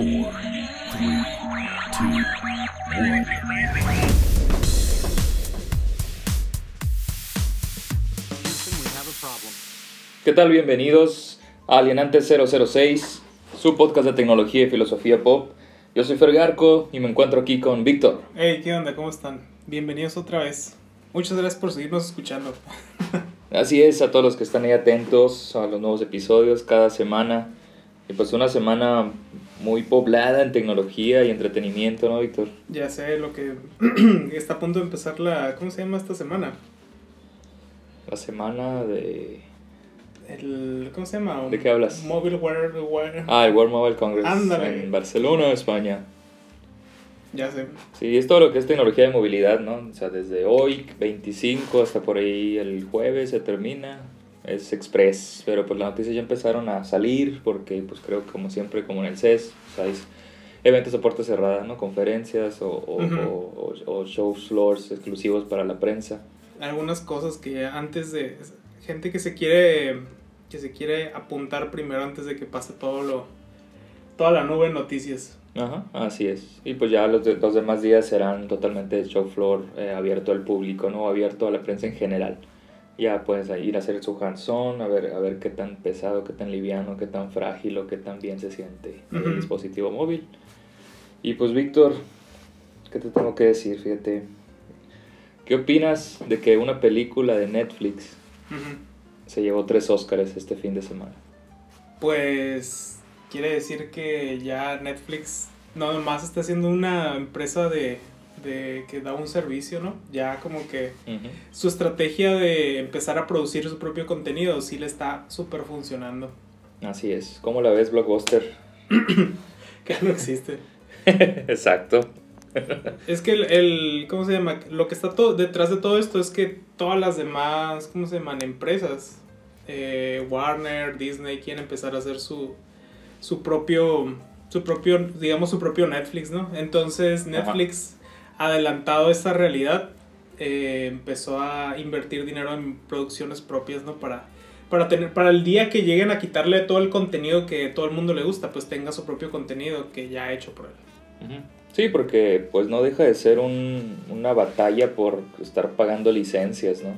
four, three, two, one. ¿Qué tal? Bienvenidos a Alienante 006, su podcast de tecnología y filosofía pop. Yo soy Fergarco y me encuentro aquí con Víctor. Hey, ¿qué onda? ¿Cómo están? Bienvenidos otra vez. Muchas gracias por seguirnos escuchando. Así es, a todos los que están ahí atentos a los nuevos episodios cada semana. Y pues una semana muy poblada en tecnología y entretenimiento, ¿no, Víctor? Ya sé lo que está a punto de empezar la... ¿Cómo se llama esta semana? La semana de... El, ¿Cómo se llama? ¿De qué hablas? Mobile World... World- Ah, el World Mobile Congress Ándale. en Barcelona, España. Ya sé. Sí, es todo lo que es tecnología de movilidad, ¿no? O sea, desde hoy, 25, hasta por ahí el jueves se termina. Es express, pero pues las noticias ya empezaron a salir porque pues creo que como siempre, como en el CES, o sea, es eventos de puerta cerrada, ¿no? Conferencias o, o, show floors exclusivos para la prensa. Algunas cosas que antes de... Gente que se quiere... Que se quiere apuntar primero antes de que pase todo lo... Toda la nube de noticias. Ajá, así es. Y pues ya los, de- los demás días serán totalmente show floor eh, abierto al público, ¿no? Abierto a la prensa en general. Ya puedes ir a hacer su hands-on, a ver, a ver qué tan pesado, qué tan liviano, qué tan frágil o qué tan bien se siente el Ujú. dispositivo móvil. Y pues Víctor, ¿qué te tengo que decir? Fíjate, ¿qué opinas de que una película de Netflix se llevó tres Oscars este fin de semana? Pues quiere decir que ya Netflix no nomás está siendo una empresa de, de que da un servicio, ¿no? Ya como que su estrategia de empezar a producir su propio contenido sí le está súper funcionando. Así es. ¿Cómo la ves, Blockbuster? Que no existe. Exacto. Es que el, el- ¿cómo se llama? Lo que está todo, detrás de todo esto es que todas las demás, ¿cómo se llaman? Empresas, eh, Warner, Disney, quieren empezar a hacer su, su propio, su propio, digamos, su propio Netflix, ¿no? Entonces Netflix, adelantado esta realidad, eh, empezó a invertir dinero en producciones propias, ¿no? Para, para, tener, para el día que lleguen a quitarle todo el contenido que todo el mundo le gusta, pues tenga su propio contenido que ya ha hecho por él. Sí, porque pues no deja de ser un- una batalla por estar pagando licencias, ¿no?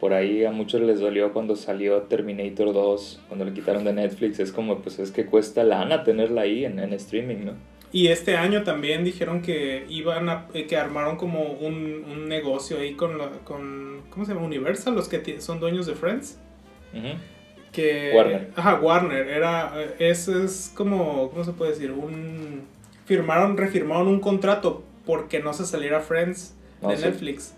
Por ahí a muchos les dolió cuando salió Terminator 2, cuando le quitaron de Netflix, es como pues es que cuesta lana tenerla ahí en, en streaming, ¿no? Y este año también dijeron que iban a, eh, que armaron como un, un negocio ahí con, la- con, ¿cómo se llama? Universal, los que son dueños de Friends. Ujú. Que, Warner. Ajá, Warner. Era, eh, es, como, ¿cómo se puede decir? Un, firmaron, refirmaron un contrato porque no se saliera Friends de sí. Netflix.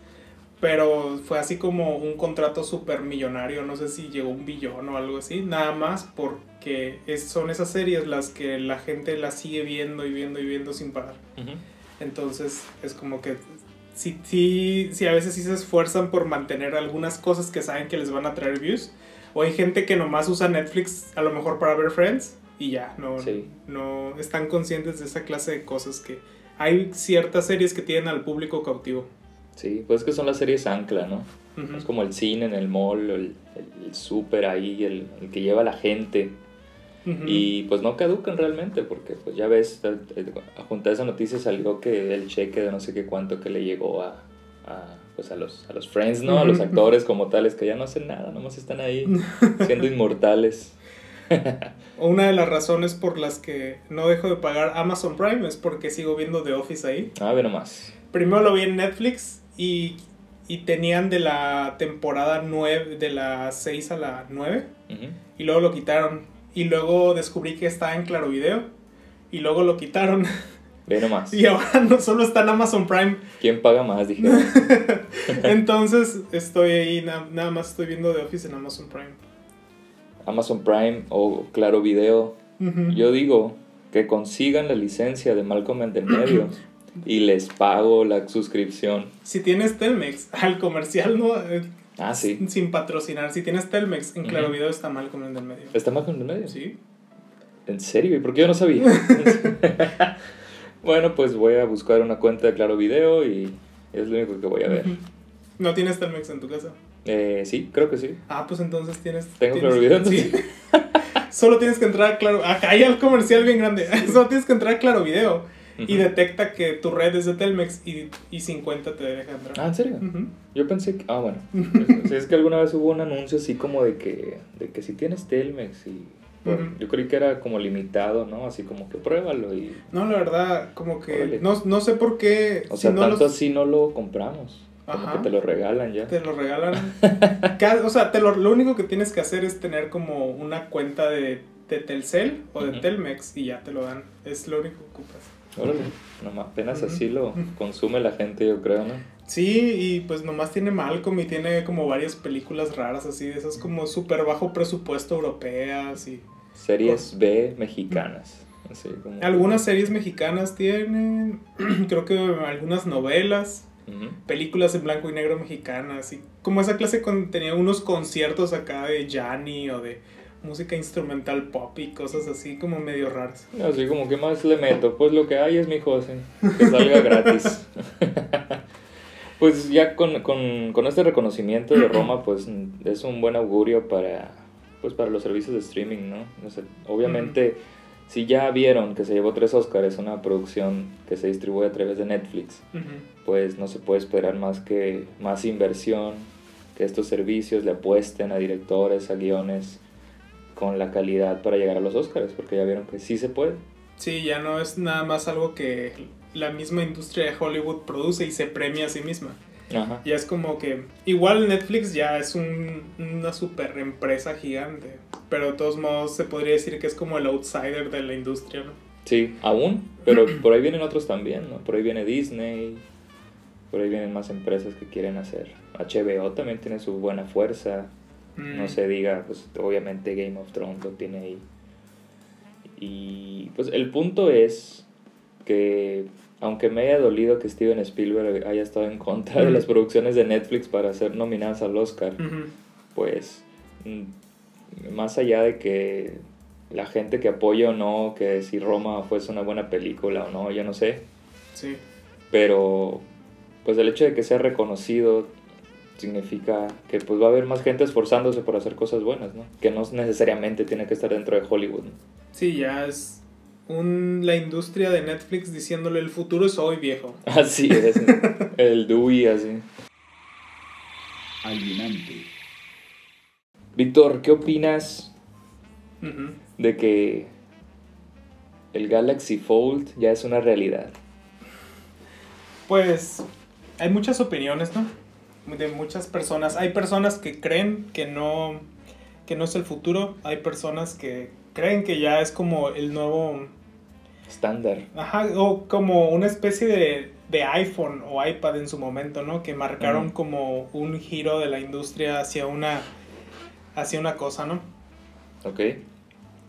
Pero fue así como un contrato súper millonario, no sé si llegó a un billón o algo así, nada más porque es- son esas series las que la gente las sigue viendo y viendo y viendo sin parar. Ujú. Entonces es como que sí, sí, sí, a veces sí se esfuerzan por mantener algunas cosas que saben que les van a traer views. O hay gente que nomás usa Netflix a lo mejor para ver Friends y ya, no, Sí. no están conscientes de esa clase de cosas que hay ciertas series que tienen al público cautivo. Sí, pues es que son las series ancla, ¿no? Es como el cine en el mall, el, el, el súper ahí, el, el que lleva a la gente. Y pues no caducan realmente, porque pues ya ves, eh, eh, junto a esa noticia salió que el cheque de no sé qué cuánto que le llegó a, a, pues a los, a los friends, ¿no? A los actores como tales que ya no hacen nada, nomás están ahí siendo inmortales. Una de las razones por las que no dejo de pagar Amazon Prime es porque sigo viendo The Office ahí. A ver nomás. Primero lo vi en Netflix y, y tenían de la temporada 9, de la 6 a la 9, Ujú. y luego lo quitaron. Y luego descubrí que estaba en Claro Video, y luego lo quitaron. Ve nomás. y ahora no solo está en Amazon Prime. ¿Quién paga más? Dije. Entonces estoy ahí, na- nada más estoy viendo The Office en Amazon Prime. Amazon Prime o Claro Video. Yo digo que consigan la licencia de Malcolm en el medio y les pago la suscripción. Si tienes Telmex, al comercial no... eh, Ah, sí. Sin patrocinar. Si tienes Telmex, en Claro. Video está mal con el del medio. ¿Está Malcolm en el medio? Sí. ¿En serio? ¿Y por qué yo no sabía? bueno, pues voy a buscar una cuenta de Claro Video y es lo único que voy a ver. ¿No tienes Telmex en tu casa? Eh, sí, creo que sí. Ah, pues entonces tienes. ¿Tengo tienes- Claro Video, Sí. solo tienes que entrar a Claro. Acá hay el comercial bien grande. Solo tienes que entrar a Claro Video. Y detecta que tu red es de Telmex y, y 50 te deja entrar. Ah, ¿en serio? Yo pensé que... Ah, bueno. Es que alguna vez hubo un anuncio así como de que, de que si tienes Telmex y... bueno. Yo creí que era como limitado, ¿no? Así como que pruébalo y... No, la verdad, como que. Órale. No, no sé por qué. O si sea, no tanto los- así no lo compramos. Como Ajá. que te lo regalan ya. Te lo regalan. O sea, te lo, lo único que tienes que hacer es tener como una cuenta de, de Telcel o de. Telmex y ya te lo dan. Es lo único que ocupas. Órale. Nomás apenas así lo consume la gente, yo creo, ¿no? Sí, y pues nomás tiene Malcolm y tiene como varias películas raras así, de esas como súper bajo presupuesto europeas y... Series B mexicanas. Así como... Algunas series mexicanas tienen, creo que algunas novelas, películas en blanco y negro mexicanas y como esa clase con, tenía unos conciertos acá de Yanni o de música instrumental pop y cosas así como medio raras. Así como, ¿qué más le meto? Pues lo que hay es mi José. Que salga gratis. pues ya con, con, con este reconocimiento de Roma, pues es un buen augurio para, pues, para los servicios de streaming, ¿no? O sea, obviamente, si ya vieron que se llevó tres Oscars, una producción que se distribuye a través de Netflix, pues no se puede esperar más que más inversión, que estos servicios le apuesten a directores, a guiones con la calidad para llegar a los Oscars, porque ya vieron que sí se puede. Sí, ya no es nada más algo que la misma industria de Hollywood produce y se premia a sí misma. Ajá. Ya es como que igual Netflix ya es un- una super empresa gigante, pero de todos modos se podría decir que es como el outsider de la industria, ¿no? Sí, aún, pero por ahí vienen otros también, ¿no? Por ahí viene Disney, por ahí vienen más empresas que quieren hacer. HBO también tiene su buena fuerza, Mm, no se diga, pues obviamente Game of Thrones lo tiene ahí. Y pues el punto es que aunque me haya dolido que Steven Spielberg haya estado en contra de Ujú. las producciones de Netflix para ser nominadas al Oscar, pues mm, más allá de que la gente que apoya o no, que si Roma fuese una buena película o no, yo no sé, Sí. pero pues el hecho de que sea reconocido significa que pues va a haber más gente esforzándose por hacer cosas buenas, ¿no? Que no necesariamente tiene que estar dentro de Hollywood. ¿no? Sí, ya es un, la industria de Netflix diciéndole el futuro es hoy viejo. Así es, el Dewey así. alienante, Víctor, ¿qué opinas de que el Galaxy Fold ya es una realidad? Pues hay muchas opiniones, ¿no? De muchas personas. Hay personas que creen que no, que no es el futuro. Hay personas que creen que ya es como el nuevo... Estándar. Ajá, o como una especie de, de iPhone o iPad en su momento, ¿no? Que marcaron como un giro de la industria hacia una, hacia una cosa, ¿no? ¿Ok?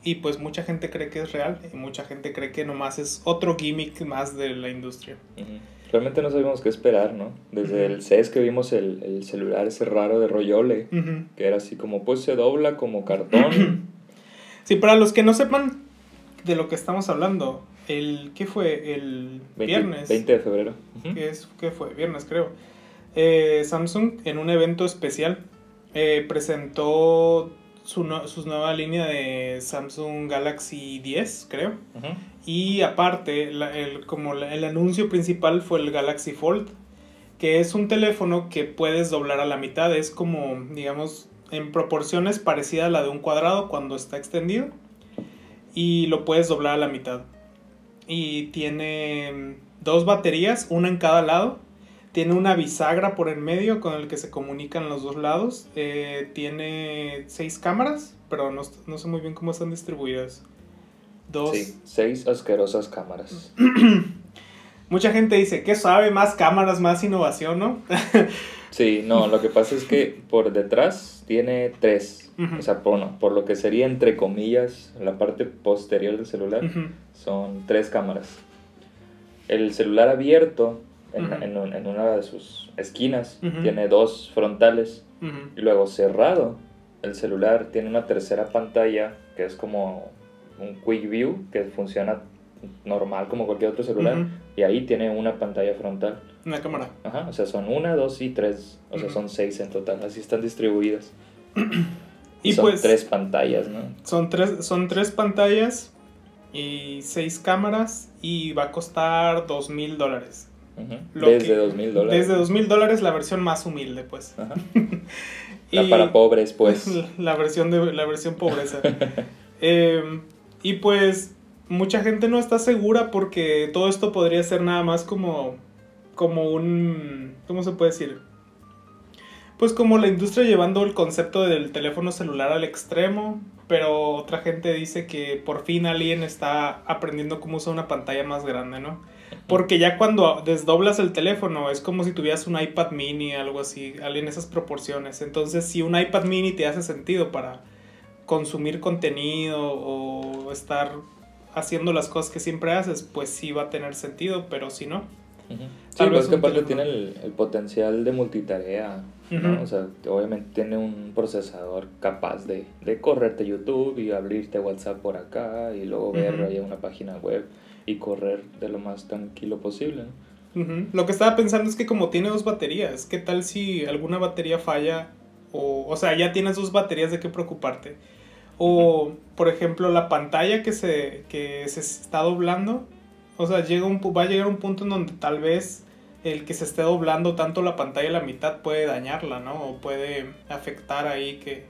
Y pues mucha gente cree que es real y mucha gente cree que nomás es otro gimmick más de la industria. Realmente no sabíamos qué esperar, ¿no? Desde el CES que vimos el, el celular ese raro de Royole, que era así como, pues se dobla como cartón. Sí, para los que no sepan de lo que estamos hablando, el ¿qué fue? El 20 viernes. 20 de febrero. ¿Qué, es, ¿Qué fue? Viernes, creo. Eh, Samsung, en un evento especial, eh, presentó su, no- su nueva línea de Samsung Galaxy 10, creo. Y aparte, la- el, como la- el anuncio principal fue el Galaxy Fold, que es un teléfono que puedes doblar a la mitad. Es como, digamos, en proporciones parecida a la de un cuadrado cuando está extendido. Y lo puedes doblar a la mitad. Y tiene dos baterías, una en cada lado. Tiene una bisagra por en medio con el que se comunican los dos lados. Eh, tiene seis cámaras, pero no, no sé muy bien cómo están distribuidas. Dos. Sí, seis asquerosas cámaras. Mucha gente dice, ¿qué sabe? Más cámaras, más innovación, ¿no? Sí, no, lo que pasa es que por detrás tiene tres. O sea, por, no, por lo que sería entre comillas la parte posterior del celular, son tres cámaras. El celular abierto en, Ujú. en un- en una de sus esquinas Ujú. tiene dos frontales. Ujú. Y luego cerrado, el celular tiene una tercera pantalla que es como un Quick View que funciona normal como cualquier otro celular. Ujú. Y ahí tiene una pantalla frontal. Una cámara. Ajá, o sea, son una, dos y tres. O sea, Ujú. son seis en total. Así están distribuidas. Y son pues tres pantallas, ¿no? son tres, son tres pantallas y seis cámaras y va a costar dos mil dólares. Desde dos mil dólares. Desde dos mil dólares la versión más humilde, pues. Ajá. La Y- para pobres, pues. La versión de la versión pobreza. Eh, y pues mucha gente no está segura porque todo esto podría ser nada más como como un ¿cómo se puede decir? Pues como la industria llevando el concepto del teléfono celular al extremo, pero otra gente dice que por fin alguien está aprendiendo cómo usar una pantalla más grande, ¿no? Porque ya cuando desdoblas el teléfono es como si tuvieras un iPad mini, algo así, en esas proporciones. Entonces, si un iPad mini te hace sentido para consumir contenido o estar haciendo las cosas que siempre haces, pues sí va a tener sentido, pero si no. Sí, vez que aparte tiene el, el potencial de multitarea. O sea, obviamente tiene un procesador capaz de, de correrte YouTube y abrirte WhatsApp por acá y luego ver ahí una página web y correr de lo más tranquilo posible, ¿no? Lo que estaba pensando es que como tiene dos baterías, ¿qué tal si alguna batería falla? O, o sea, ya tienes dos baterías de qué preocuparte. O, por ejemplo, la pantalla que se, que se está doblando. O sea, llega un, va a llegar un punto en donde tal vez el que se esté doblando tanto la pantalla a la mitad puede dañarla, ¿no? O puede afectar ahí que,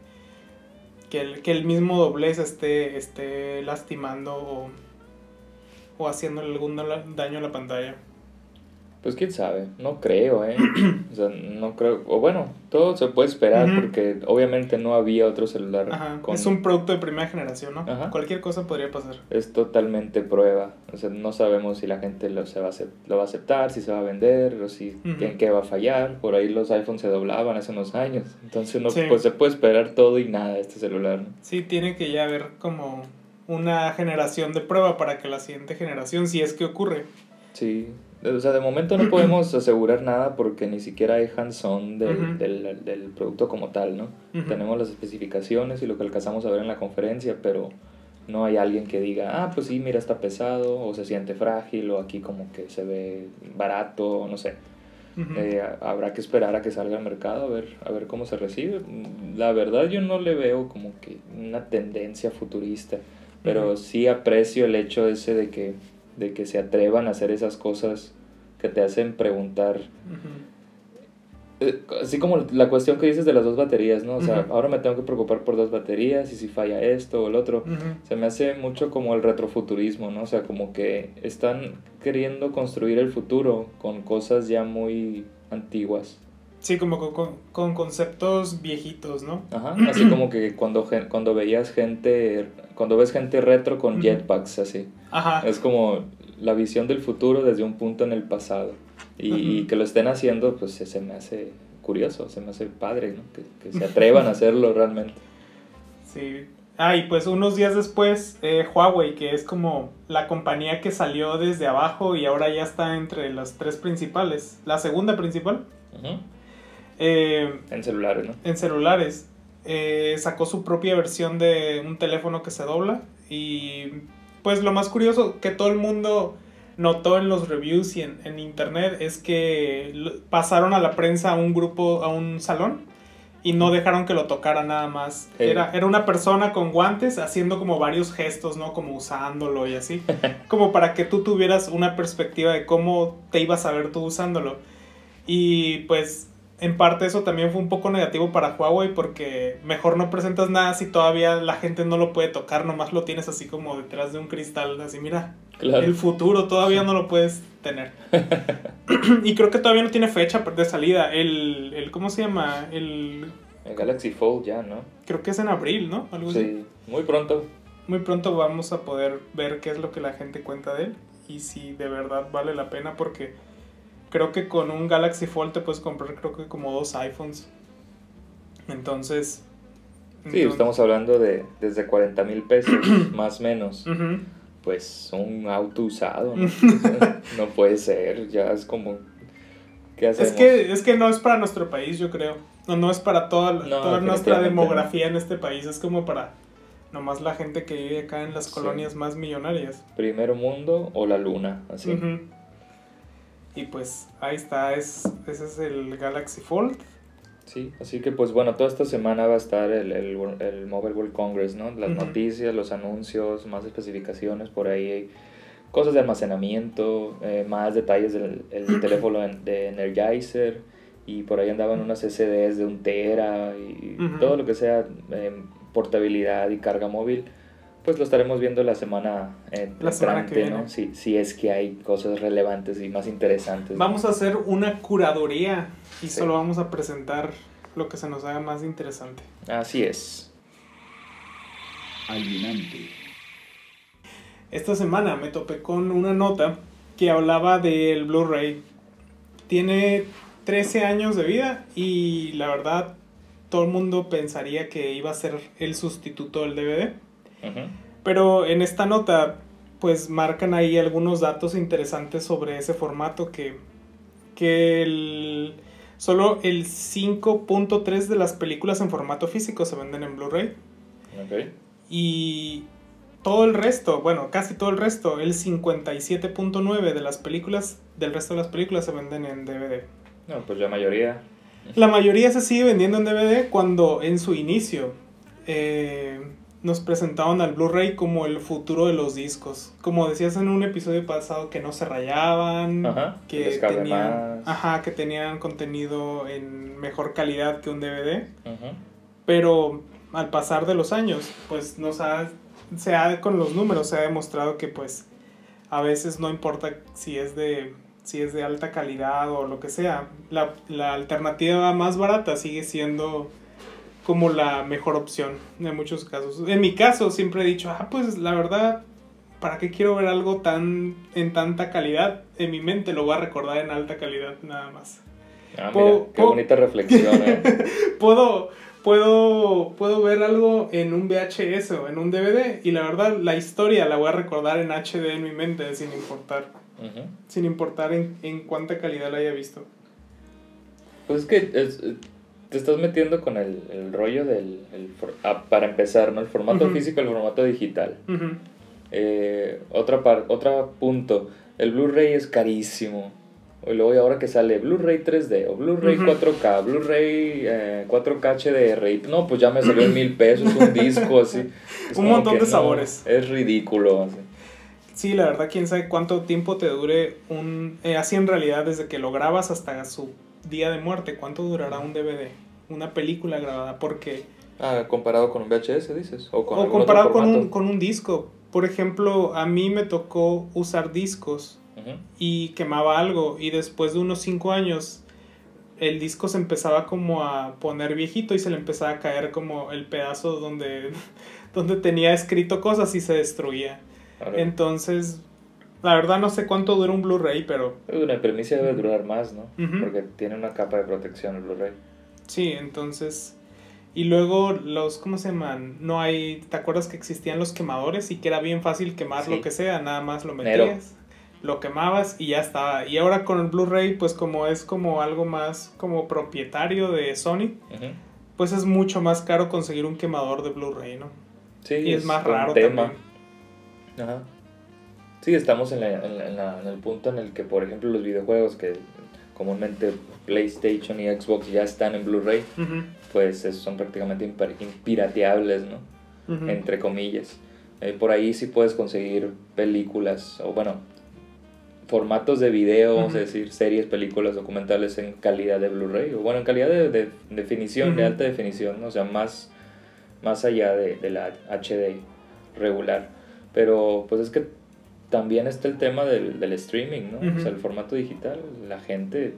que, el, que el mismo doblez esté, esté lastimando o, o haciéndole algún da- daño a la pantalla. Pues quién sabe, no creo, ¿eh? O sea, no creo, o bueno, todo se puede esperar porque obviamente no había otro celular Ajá, con... es un producto de primera generación, ¿no? Ajá. Cualquier cosa podría pasar. es totalmente prueba. O sea, no sabemos si la gente lo, se va a, acep- lo va a aceptar, si se va a vender o si en qué va a fallar. Por ahí los iPhones se doblaban hace unos años. Entonces no, Sí. pues se puede esperar todo y nada de este celular. ¿no? Sí, tiene que ya haber como una generación de prueba para que la siguiente generación, si es que ocurre. Sí. O sea, de momento no podemos asegurar nada porque ni siquiera hay hands-on del, Ujú. del, del producto como tal, ¿no? Ujú. Tenemos las especificaciones y lo que alcanzamos a ver en la conferencia, pero no hay alguien que diga, ah, pues sí, mira, está pesado, o se siente frágil, o aquí como que se ve barato, no sé. Ujú. Eh, habrá que esperar a que salga al mercado a ver, a ver cómo se recibe. La verdad yo no le veo como que una tendencia futurista, pero sí aprecio el hecho ese de que, de que se atrevan a hacer esas cosas que te hacen preguntar. Eh, Así como la cuestión que dices de las dos baterías, ¿no? O sea, ahora me tengo que preocupar por dos baterías y si falla esto o el otro. Se me hace mucho como el retrofuturismo, ¿no? O sea, como que están queriendo construir el futuro con cosas ya muy antiguas. Sí, como con, con- con conceptos viejitos, ¿no? Ajá, así como que cuando, cuando veías gente, cuando ves gente retro con jetpacks, así. Ajá. Es como la visión del futuro desde un punto en el pasado. Y, que lo estén haciendo, pues se, se me hace curioso, se me hace padre, ¿no? Que, que se atrevan a hacerlo realmente. Sí. Ah, y pues unos días después, eh, Huawei, que es como la compañía que salió desde abajo y ahora ya está entre las tres principales, la segunda principal, Ujú. Eh, En celulares, ¿no? en celulares, eh, sacó su propia versión de un teléfono que se dobla y pues lo más curioso que todo el mundo notó en los reviews y en, en internet es que pasaron a la prensa a un grupo, a un salón y no dejaron que lo tocara nada más. Sí. Era, era una persona con guantes haciendo como varios gestos, ¿no? Como usándolo y así. como para que tú tuvieras una perspectiva de cómo te ibas a ver tú usándolo. Y pues en parte eso también fue un poco negativo para Huawei porque mejor no presentas nada si todavía la gente no lo puede tocar, nomás lo tienes así como detrás de un cristal, así mira, Claro. el futuro todavía no lo puedes tener. y creo que todavía no tiene fecha de salida. El, el ¿cómo se llama? El El Galaxy Fold ya, ¿no? creo que es en abril, ¿no? Algo así. Sí, muy pronto. Muy pronto vamos a poder ver qué es lo que la gente cuenta de él y si de verdad vale la pena porque creo que con un Galaxy Fold te puedes comprar creo que como dos iPhones. Entonces... Sí, entonces- estamos hablando de desde 40 mil pesos, más o menos. Pues un auto usado, ¿no? no puede ser, ya es como... ¿Qué hacemos? Es que, es que no es para nuestro país, yo creo. No, no es para toda, No, toda nuestra demografía en este país. Es como para nomás la gente que vive acá en las Sí. colonias más millonarias. Primer mundo o la luna, así. Ujú. Y pues ahí está, es, ese es el Galaxy Fold. Sí, así que pues bueno, toda esta semana va a estar el, el, el Mobile World Congress, ¿no? Las noticias, los anuncios, más especificaciones por ahí, cosas de almacenamiento, eh, más detalles del el teléfono de Energizer y por ahí andaban unas SDs de un tera y todo lo que sea eh, portabilidad y carga móvil, pues lo estaremos viendo la semana eh, La semana que entrante, ¿no? viene. Si, si es que hay cosas relevantes y más interesantes. ¿no? Vamos a hacer una curaduría y Sí. solo vamos a presentar lo que se nos haga más interesante. Así es. Alienante. Esta semana me topé con una nota que hablaba del Blu-ray. Tiene 13 años de vida y la verdad todo el mundo pensaría que iba a ser el sustituto del DVD. Pero en esta nota pues marcan ahí algunos datos interesantes sobre ese formato que, que el, solo el 5.3 de las películas en formato físico se venden en Blu-ray. Ok. Y todo el resto, bueno, casi todo el resto, el 57.9 de las películas, del resto de las películas se venden en DVD. No, pues la mayoría. La mayoría se sigue vendiendo en DVD cuando en su inicio eh, nos presentaban al Blu-ray como el futuro de los discos. Como decías en un episodio pasado que no se rayaban, Ajá, que tenían, ajá, que tenían contenido en mejor calidad que un DVD. Pero al pasar de los años, pues nos ha, se ha, con los números se ha demostrado que pues a veces no importa si es de, si es de alta calidad o lo que sea, la, la alternativa más barata sigue siendo como la mejor opción en muchos casos. En mi caso siempre he dicho, ah, pues la verdad, ¿para qué quiero ver algo tan en tanta calidad? En mi mente lo voy a recordar en alta calidad nada más. Ah, mira, qué bonita reflexión, ¿eh? puedo, puedo, puedo ver algo en un VHS o en un DVD y la verdad la historia la voy a recordar en HD en mi mente sin importar, sin importar en, en cuánta calidad la haya visto. Pues es que es- eh, te estás metiendo con el, el rollo del... el ah, para empezar, ¿no? El formato Ujú. físico y el formato digital. Eh, otra par, otro punto. El Blu-ray es carísimo. Y luego y ahora que sale Blu-ray 3D o Blu-ray Ujú. 4K, Blu-ray eh, 4K HDR. y, No, pues ya me salió en mil pesos un disco así. Es Un montón de no, sabores. Es ridículo. así. Sí, la verdad, quién sabe cuánto tiempo te dure un... eh, así en realidad, desde que lo grabas hasta su día de muerte, ¿cuánto durará un DVD? Una película grabada, porque... Ah, comparado con un VHS, dices. O, con o algún otro comparado con un, con un disco. Por ejemplo, a mí me tocó usar discos y quemaba algo y después de unos 5 años el disco se empezaba como a poner viejito y se le empezaba a caer como el pedazo donde, donde tenía escrito cosas y se destruía. Entonces, la verdad no sé cuánto dura un Blu-ray, pero Una premisa debe durar más, ¿no? Porque tiene una capa de protección el Blu-ray. sí, entonces... Y luego los, ¿cómo se llaman? No hay, ¿te acuerdas que existían los quemadores y que era bien fácil quemar Sí. lo que sea? Nada más lo Nero. metías, lo quemabas y ya estaba. Y ahora con el Blu-ray, pues como es como algo más como propietario de Sony, pues es mucho más caro conseguir un quemador de Blu-ray, ¿no? Sí, Y es más un raro tema. también. Ajá. Sí, estamos en, la- en la- en la- en el punto en el que, por ejemplo, los videojuegos que comúnmente PlayStation y Xbox ya están en Blu-ray, Ujú, pues esos son prácticamente impirateables, ¿no? Entre comillas. Eh, por ahí sí puedes conseguir películas, o bueno, formatos de video, es decir, series, películas, documentales en calidad de Blu-ray, o bueno, en calidad de, de definición, de alta definición, ¿no? o sea, más, más allá de, de la HD regular. Pero pues es que también está el tema del, del streaming, ¿no? O Ujú. sea, el formato digital, la gente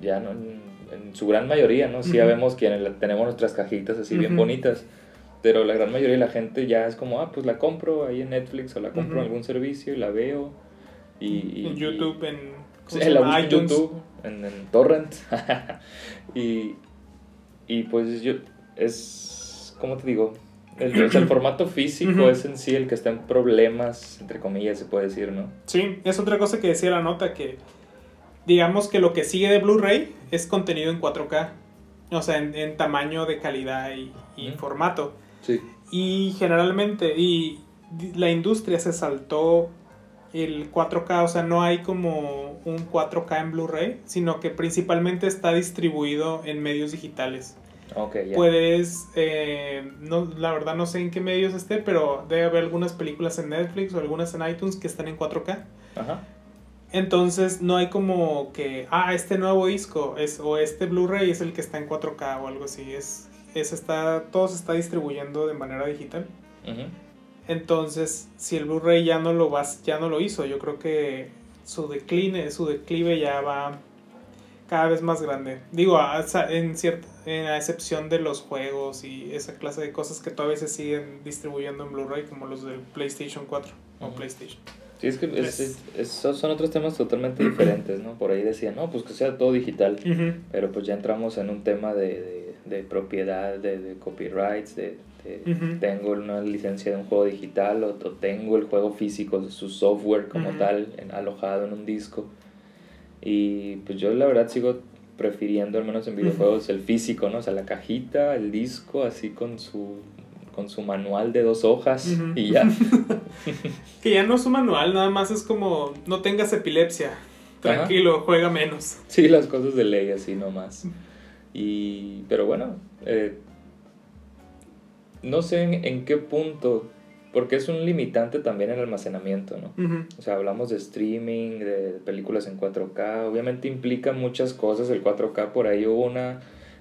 ya no, en, en su gran mayoría, ¿no? Sí, ya Ujú. vemos quienes tenemos nuestras cajitas así bien Ujú. bonitas, pero la gran mayoría de la gente ya es como, ah, pues la compro ahí en Netflix o la compro en algún servicio y la veo. Y, y- en YouTube, en, Sí, ¿cómo se la en. YouTube, en, en Torrent. y, y pues yo, es, ¿cómo te digo? El, o sea, el formato físico Ujú. es en sí el que está en problemas, entre comillas, se puede decir, ¿no? Sí, es otra cosa que decía la nota que digamos que lo que sigue de Blu-ray es contenido en 4K, o sea, en, en tamaño de calidad y, formato. Sí. Y generalmente, y la industria se saltó el 4K, o sea, no hay como un 4K en Blu-ray, sino que principalmente está distribuido en medios digitales. Ok, ya. Puedes, eh, no, la verdad no sé en qué medios esté, pero debe haber algunas películas en Netflix o algunas en iTunes que están en 4K. Ajá. Entonces no hay como que, ah, este nuevo disco es, o este Blu-ray es el que está en 4K o algo así. Es, es está, todo se está distribuyendo de manera digital. Entonces, si el Blu-ray ya no lo vas, ya no lo hizo, yo creo que su decline, su declive ya va cada vez más grande. Digo, a, en cierta, en a excepción de los juegos y esa clase de cosas que todavía se siguen distribuyendo en Blu-ray, como los del PlayStation 4 o. PlayStation. Sí, es que es- es- es- son otros temas totalmente diferentes, ¿no? Por ahí decían, no, pues que sea todo digital. Pero pues ya entramos en un tema de, de, de propiedad, de, de copyrights, de, tengo una licencia de un juego digital o, o tengo el juego físico, su software como tal, en- alojado en un disco. Y pues yo la verdad sigo prefiriendo, al menos en videojuegos, el físico, ¿no? O sea, la cajita, el disco, así con su, con su manual de dos hojas y ya. Que ya no es un manual, nada más es como, no tengas epilepsia. Tranquilo, juega menos. Sí, las cosas de ley así nomás. Y, pero bueno, eh, no sé en, en qué punto, porque es un limitante también el almacenamiento, ¿no? O sea, hablamos de streaming, de películas en 4K, obviamente implica muchas cosas el 4K, por ahí hubo una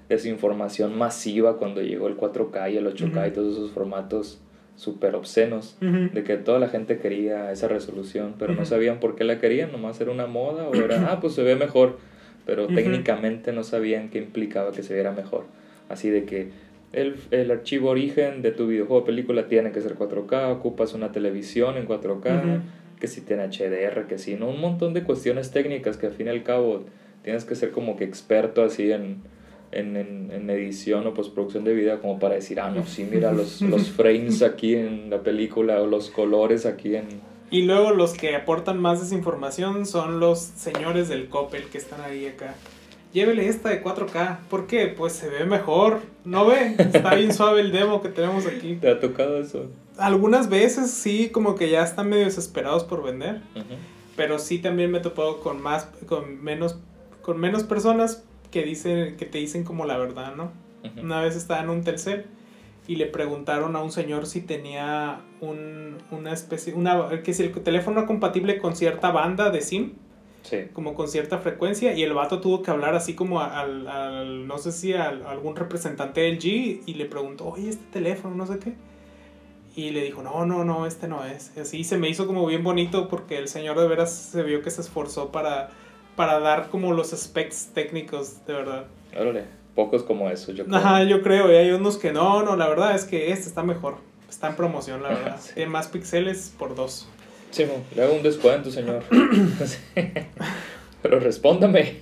desinformación masiva cuando llegó el 4K y el 8K y todos esos formatos súper obscenos de que toda la gente quería esa resolución, pero no sabían por qué la querían, nomás era una moda o era, ah, pues se ve mejor, pero técnicamente no sabían qué implicaba que se viera mejor. Así de que el, el archivo origen de tu videojuego o película tiene que ser 4K, ocupas una televisión en 4K, Ujú. que si tiene HDR, que si no, un montón de cuestiones técnicas que al fin y al cabo tienes que ser como que experto así en, en, en, en edición o postproducción de video como para decir, ah, no, sí, mira los, los frames aquí en la película o los colores aquí en... Y luego los que aportan más desinformación son los señores del Coppel que están ahí acá. Llévele esta de 4K. ¿Por qué? Pues se ve mejor. ¿No ve? Está bien suave el demo que tenemos aquí. ¿Te ha tocado eso? Algunas veces sí, como que ya están medio desesperados por vender. Ujú. Pero sí también me he topado con más, con menos, con menos personas que dicen, que te dicen como la verdad, ¿no? Ujú. Una vez estaba en un Telcel y le preguntaron a un señor si tenía un, una especie, una, que si el teléfono era compatible con cierta banda de SIM, Sí. como con cierta frecuencia, y el vato tuvo que hablar así como al, al- no sé si al- algún representante del G y le preguntó, oye, este teléfono, no sé qué. Y le dijo, no, no, no, este no es. Y así se me hizo como bien bonito porque el señor de veras se vio que se esforzó para, para dar como los specs técnicos, de verdad. Órale, pocos como eso, yo creo. Ajá, yo creo, y hay unos que no, no, la verdad es que este está mejor. Está en promoción, la verdad. Sí. Tiene más píxeles por dos. Sí, le hago un descuento, señor. Pero respóndame.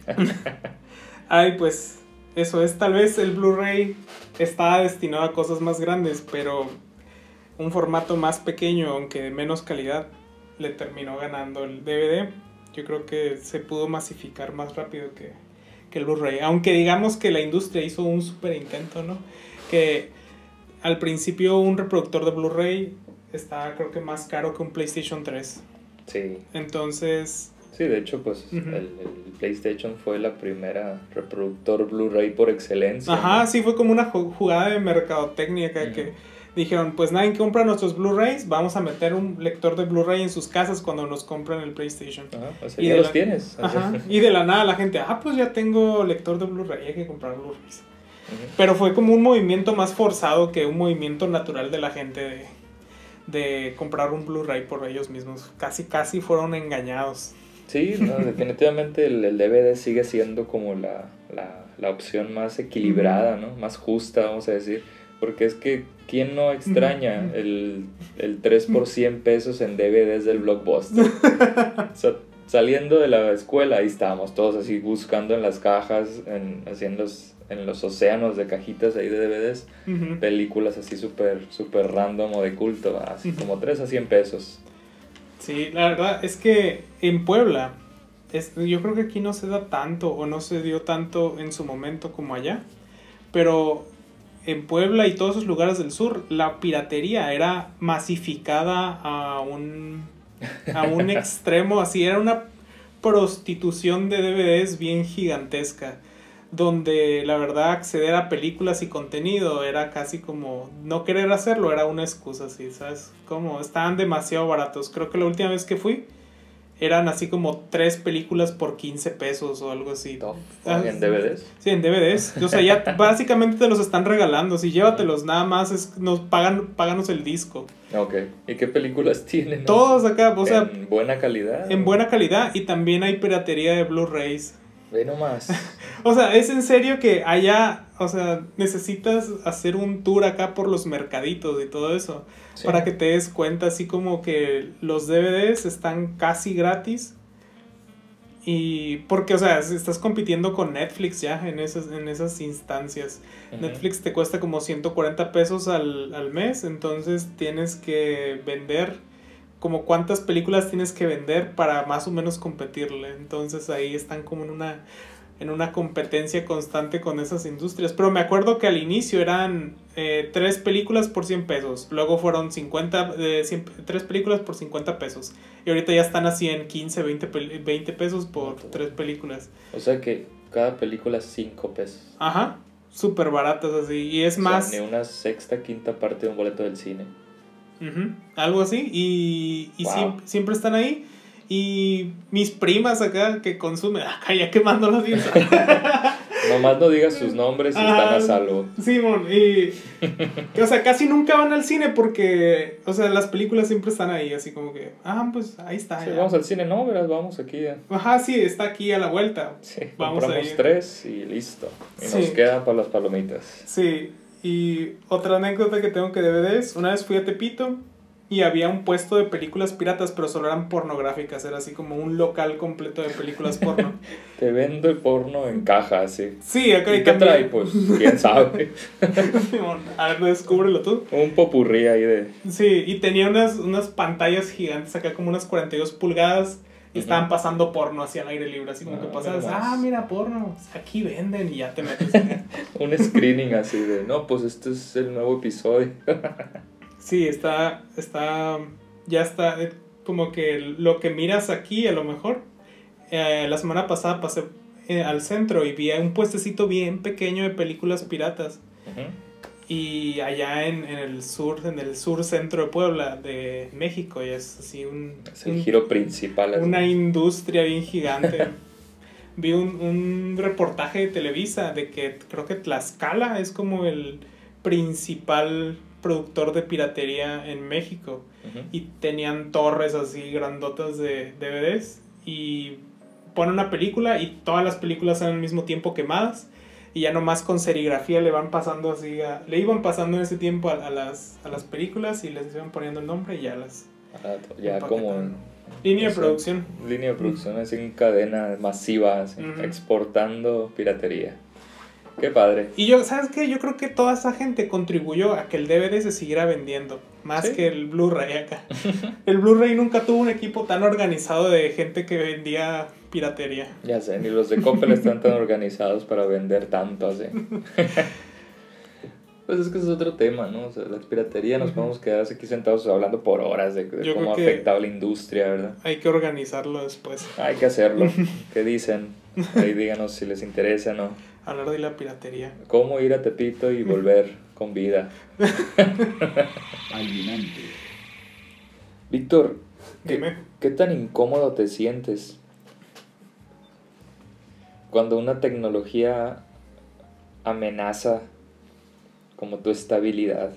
Ay, pues eso es, tal vez el Blu-ray está destinado a cosas más grandes, pero un formato más pequeño, aunque de menos calidad, le terminó ganando el DVD. Yo creo que se pudo masificar más rápido que, que el Blu-ray. Aunque digamos que la industria hizo un super intento, ¿no? Que al principio un reproductor de Blu-ray estaba creo que más caro que un PlayStation 3. Sí. Entonces, Sí, de hecho, pues el, el PlayStation fue la primera reproductor Blu-ray por excelencia. Ajá, ¿no? sí fue como una ju- jugada de mercadotecnia que dijeron, pues nadie compra nuestros Blu-rays, vamos a meter un lector de Blu-ray en sus casas cuando nos compran el PlayStation. Ajá, o sea, Y ya los la- tienes. Ajá, y de la nada la gente, ah, pues ya tengo lector de Blu-ray, hay que comprar Blu-rays. Pero fue como un movimiento más forzado que un movimiento natural de la gente de, de comprar un Blu-ray por ellos mismos. Casi, casi fueron engañados. Sí, no, definitivamente el, el DVD sigue siendo como la, la, la opción más equilibrada, ¿no? Más justa, vamos a decir. Porque es que, ¿quién no extraña el, el 3 por 100 pesos en DVDs del Blockbuster? O sea, saliendo de la escuela, ahí estábamos todos así buscando en las cajas, en, así en los, en los océanos de cajitas ahí de DVDs, películas así súper super random o de culto, así como 3 a 100 pesos. Sí, la verdad es que en Puebla, es, yo creo que aquí no se da tanto o no se dio tanto en su momento como allá, pero en Puebla y todos esos lugares del sur, la piratería era masificada a un, a un extremo, así era una prostitución de DVDs bien gigantesca, donde la verdad acceder a películas y contenido era casi como no querer hacerlo, era una excusa, así, ¿sabes? Como estaban demasiado baratos. Creo que la última vez que fui eran así como tres películas por 15 pesos o algo así. Ah, ¿En DVDs? Sí, en DVDs. O sea, ya básicamente te los están regalando. Si llévatelos, nada más es, nos pagan, páganos el disco. Ok. ¿Y qué películas tienen? Todos acá, o sea. ¿En buena calidad? En buena calidad y también hay piratería de Blu-rays. Ve nomás. o sea, es en serio que allá, o sea, necesitas hacer un tour acá por los mercaditos y todo eso. Para que te des cuenta, así como que los DVDs están casi gratis. Y porque, o sea, estás compitiendo con Netflix ya en esas, en esas instancias. Netflix te cuesta como 140 pesos al, al mes, entonces tienes que vender como cuántas películas tienes que vender para más o menos competirle. Entonces ahí están como en una en una competencia constante con esas industrias. Pero me acuerdo que al inicio eran eh, tres películas por 100 pesos. Luego fueron 50, eh, tres películas por 50 pesos. Y ahorita ya están así en 15, 20, 20 pesos por tres películas. O sea que cada película es 5 pesos. Ajá, súper baratas así. Y es más... ni una sexta, quinta parte de un boleto del cine. Algo así. Y, y siempre están ahí. Y mis primas acá que consumen, acá ya quemando las Nomás no digas sus nombres y están a salvo. Simón, y. o sea, casi nunca van al cine porque. O sea, las películas siempre están ahí, así como que. Ah, pues ahí está. Sí, vamos al cine, no, verás, vamos aquí. Ajá, sí, está aquí a la vuelta. Sí, vamos compramos tres y listo. Y nos queda para las palomitas. Sí, y otra anécdota que tengo que DVDs. Una vez fui a Tepito y había un puesto de películas piratas, pero solo eran pornográficas, era así como un local completo de películas porno. Te vendo el porno en caja, sí. Sí, acá ¿Y qué trae? Pues, quién sabe. a ver, descúbrelo tú. Un popurrí ahí de... Sí, y tenía unas, unas pantallas gigantes acá, como unas 42 pulgadas, estaban pasando porno hacia el aire libre, así como ah, que pasabas, ah, mira, porno, aquí venden y ya te metes. un screening así de, no, pues este es el nuevo episodio. Sí, está, está, ya está, eh, como que lo que miras aquí a lo mejor. Eh, la semana pasada pasé eh, al centro y vi un puestecito bien pequeño de películas piratas. Y allá en, el sur, en el sur centro de Puebla, de México, y es así un... Es el giro principal. Una industria bien gigante. vi un, un reportaje de Televisa de que creo que Tlaxcala es como el principal productor de piratería en México y tenían torres así grandotas de DVDs y ponen una película y todas las películas salen al mismo tiempo quemadas y ya nomás con serigrafía le van pasando así le iban pasando en ese tiempo a, las, a las películas y les iban poniendo el nombre y ya las ya como línea de producción. línea de producción así en cadena masiva exportando piratería Qué padre. Y yo, ¿sabes qué? Yo creo que toda esa gente contribuyó a que el DVD se siguiera vendiendo, más que el Blu-ray acá. el Blu-ray nunca tuvo un equipo tan organizado de gente que vendía piratería. Ya sé, ni los de Coppel están tan organizados para vender tanto así. Pues es que es otro tema, ¿no? O sea, la piratería nos podemos quedar aquí sentados hablando por horas de, cómo ha afectado la industria, ¿verdad? Hay que organizarlo después. Hay que hacerlo. ¿Qué dicen? Ahí díganos si les interesa, ¿no? Hablar de la piratería. ¿Cómo ir a Tepito y volver con vida? Víctor, ¿qué, ¿qué tan incómodo te sientes cuando una tecnología amenaza como tu estabilidad?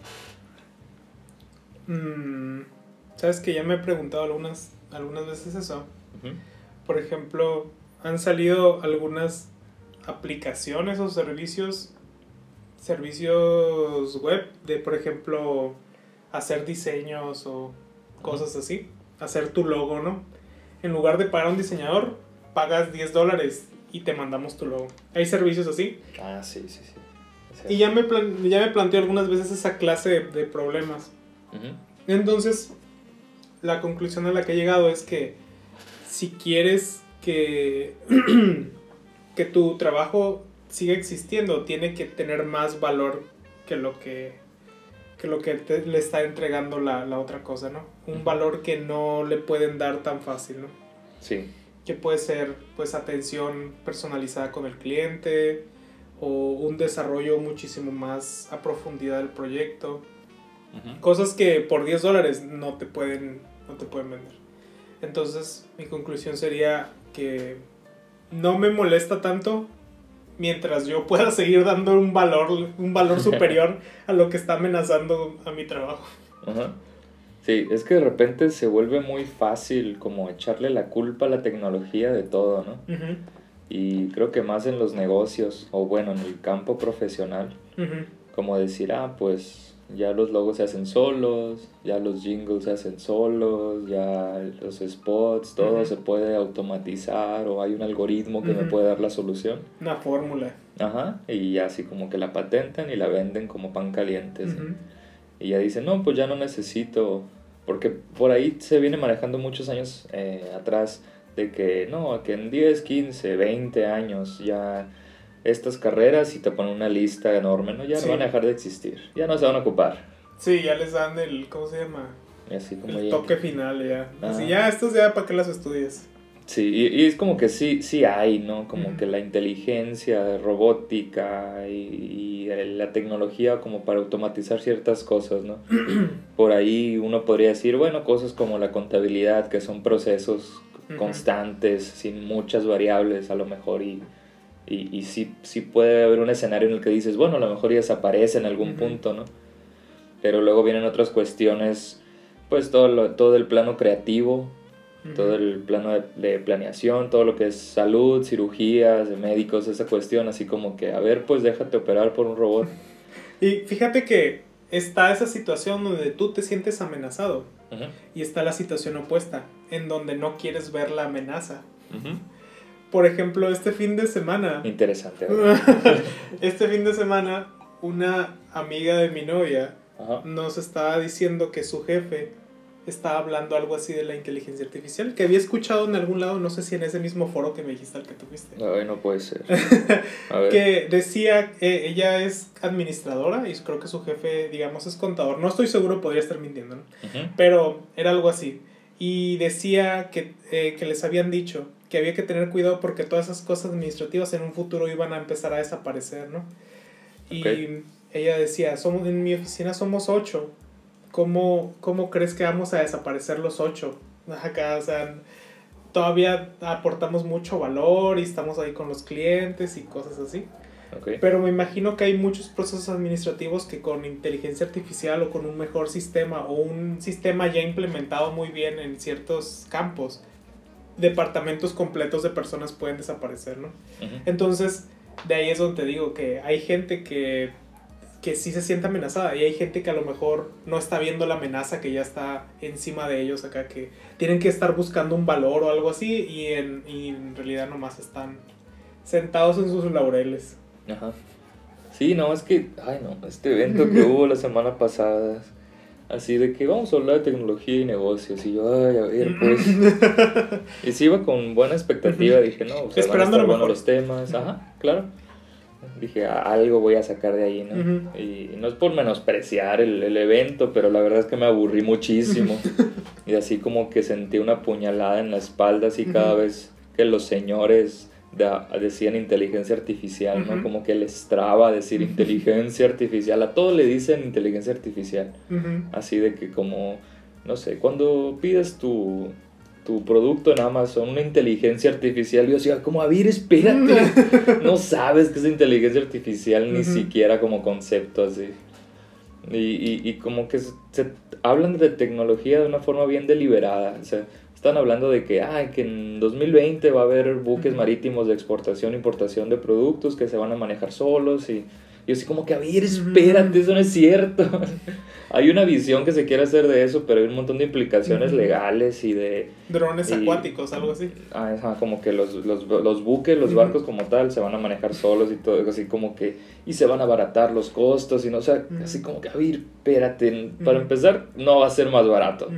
Mm, Sabes que ya me he preguntado algunas, algunas veces eso. Por ejemplo, han salido algunas aplicaciones o servicios servicios web de por ejemplo hacer diseños o cosas así hacer tu logo no en lugar de pagar a un diseñador pagas 10 dólares y te mandamos tu logo. Hay servicios así. Ah sí sí sí. Y ya me, ya me planteo algunas veces esa clase de, problemas. Entonces la conclusión a la que he llegado es que si quieres que que tu trabajo siga existiendo, tiene que tener más valor que lo que, que lo que te- le está entregando la, la otra cosa, ¿no? Un valor que no le pueden dar tan fácil, ¿no? Sí. Que puede ser, pues, atención personalizada con el cliente o un desarrollo muchísimo más a profundidad del proyecto. Cosas que por 10 dólares no te pueden, no te pueden vender. Entonces, mi conclusión sería que no me molesta tanto mientras yo pueda seguir dando un valor, un valor superior a lo que está amenazando a mi trabajo. Ajá. Sí, es que de repente se vuelve muy fácil como echarle la culpa a la tecnología de todo, ¿no? Y creo que más en los negocios o bueno, en el campo profesional, como decir, ah, pues ya los logos se hacen solos, ya los jingles se hacen solos, ya los spots, todo se puede automatizar o hay un algoritmo que me puede dar la solución. Una fórmula. Ajá, y así como que la patentan y la venden como pan caliente. Y ya dicen, no, pues ya no necesito, porque por ahí se viene manejando muchos años eh, atrás de que no, que en 10, 15, 20 años ya estas carreras y te ponen una lista enorme, ¿no? Ya Sí. no van a dejar de existir, ya no se van a ocupar. Sí, ya les dan el, ¿cómo se llama? Así como El ya- toque final ya. Así, Ah. ya, estos ya para que las estudies. Sí, y, y es como que sí, sí hay, ¿no? Como que la inteligencia robótica y, y la tecnología como para automatizar ciertas cosas, ¿no? Por ahí uno podría decir, bueno, cosas como la contabilidad, que son procesos Ujú. constantes, sin muchas variables a lo mejor, y, y, y sí, sí puede haber un escenario en el que dices, bueno, a lo mejor ya desaparece en algún Ujú. punto, ¿no? Pero luego vienen otras cuestiones, pues todo, lo- todo el plano creativo, Ujú. todo el plano de, de planeación, todo lo que es salud, cirugías, médicos, esa cuestión, así como que, a ver, pues déjate operar por un robot. Y fíjate que está esa situación donde tú te sientes amenazado Ujú, y está la situación opuesta, en donde no quieres ver la amenaza. ujú. Por ejemplo, este fin de semana, Interesante. este fin de semana, una amiga de mi novia Ajá. nos estaba diciendo que su jefe estaba hablando algo así de la inteligencia artificial, que había escuchado en algún lado, no sé si en ese mismo foro que me dijiste al que tuviste. Ay, no puede ser. A ver. que decía que ella es administradora y creo que su jefe, digamos, es contador. No estoy seguro, podría estar mintiendo, ¿no? Ujú. Pero era algo así. Y decía que, eh, que les habían dicho que había que tener cuidado porque todas esas cosas administrativas en un futuro iban a empezar a desaparecer, ¿no? Y Ok. ella decía, somos, en mi oficina somos ocho. ¿Cómo, ¿Cómo crees que vamos a desaparecer los ocho? Acá, o sea, todavía aportamos mucho valor y estamos ahí con los clientes y cosas así. Ok. Pero me imagino que hay muchos procesos administrativos que con inteligencia artificial o con un mejor sistema o un sistema ya implementado muy bien en ciertos campos, departamentos completos de personas pueden desaparecer, ¿no? Entonces, de ahí es donde te digo que hay gente que, que sí se siente amenazada y hay gente que a lo mejor no está viendo la amenaza que ya está encima de ellos acá, que tienen que estar buscando un valor o algo así y en, y en realidad nomás están sentados en sus laureles. Ajá. Sí, no, es que, ay no, este evento que hubo la semana pasada, así de que vamos a hablar de tecnología y negocios, y yo, ay, a ver, pues. y sí iba con buena expectativa, dije, no, o sea, Esperando van a estar los temas, ajá, claro. Dije, "A- algo voy a sacar de ahí, ¿no? Y no es por menospreciar el, el evento, pero la verdad es que me aburrí muchísimo. y así como que sentí una puñalada en la espalda, así cada Ujú. vez que los señores da- decían inteligencia artificial, ¿no? Como que les traba decir inteligencia artificial. A todo le dicen inteligencia artificial. Así de que como, no sé, cuando pides tu, tu producto en Amazon, una inteligencia artificial, yo decía, como, a ver, espérate, no sabes que es inteligencia artificial, ni siquiera como concepto así. Y, y, y como que se, se hablan de tecnología de una forma bien deliberada, o sea, están hablando de que, ah, que en 2020 va a haber buques marítimos de exportación e importación de productos que se van a manejar solos y yo así como que, a ver, espérate, eso no es cierto. hay una visión que se quiere hacer de eso, pero hay un montón de implicaciones legales y de... Drones Y- acuáticos, algo así. ah, ajá, como que los, los, los buques, los barcos como tal, se van a manejar solos y todo, así como que... Y se van a abaratar los costos y no, o sea, así como que, a ver, espérate, para empezar, no va a ser más barato.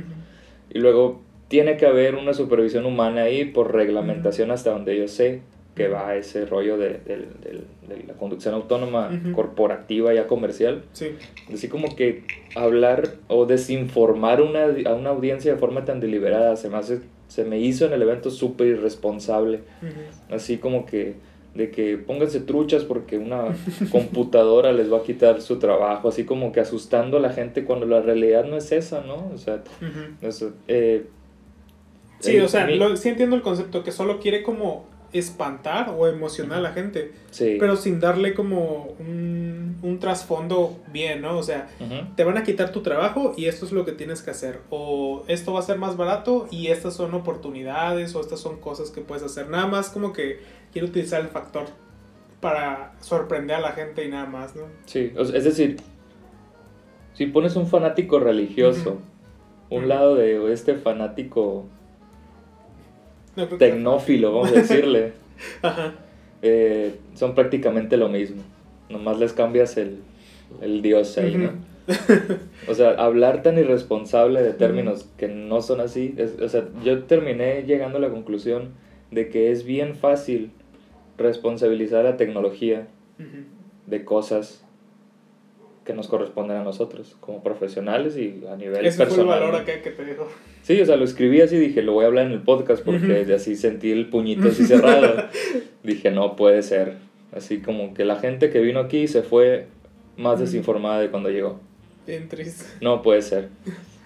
Y luego tiene que haber una supervisión humana ahí por reglamentación hasta donde yo sé. que va ese rollo de, del- del- de la conducción autónoma corporativa ya comercial. Sí. Así como que hablar o desinformar una, a una audiencia de forma tan deliberada se me, hace, se me hizo en el evento súper irresponsable. Así como que de que pónganse truchas porque una computadora les va a quitar su trabajo, así como que asustando a la gente cuando la realidad no es esa, ¿no? O sea, Ujú. eso, eh, Sí, o sea, lo- sí entiendo el concepto que solo quiere como espantar o emocionar a la gente, sí. pero sin darle como un, un trasfondo bien, ¿no? O sea, te van a quitar tu trabajo y esto es lo que tienes que hacer. O esto va a ser más barato y estas son oportunidades o estas son cosas que puedes hacer. Nada más como que quiero utilizar el factor para sorprender a la gente y nada más, ¿no? Sí, es decir, si pones un fanático religioso, un lado de este fanático No tecnófilo, vamos a decirle, Ajá. eh, son prácticamente lo mismo. Nomás les cambias el, el dios ahí, ¿no? O sea, hablar tan irresponsable de términos que no son así. es- o sea, yo terminé llegando a la conclusión de que es bien fácil responsabilizar a la tecnología de cosas que nos corresponden a nosotros como profesionales y a nivel Ese fue el personal. valor acá que te dijo. Sí, o sea, lo escribí así, dije, lo voy a hablar en el podcast porque así sentí el puñito así cerrado. dije, no puede ser. Así como que la gente que vino aquí se fue más desinformada de cuando llegó. Bien triste. No puede ser.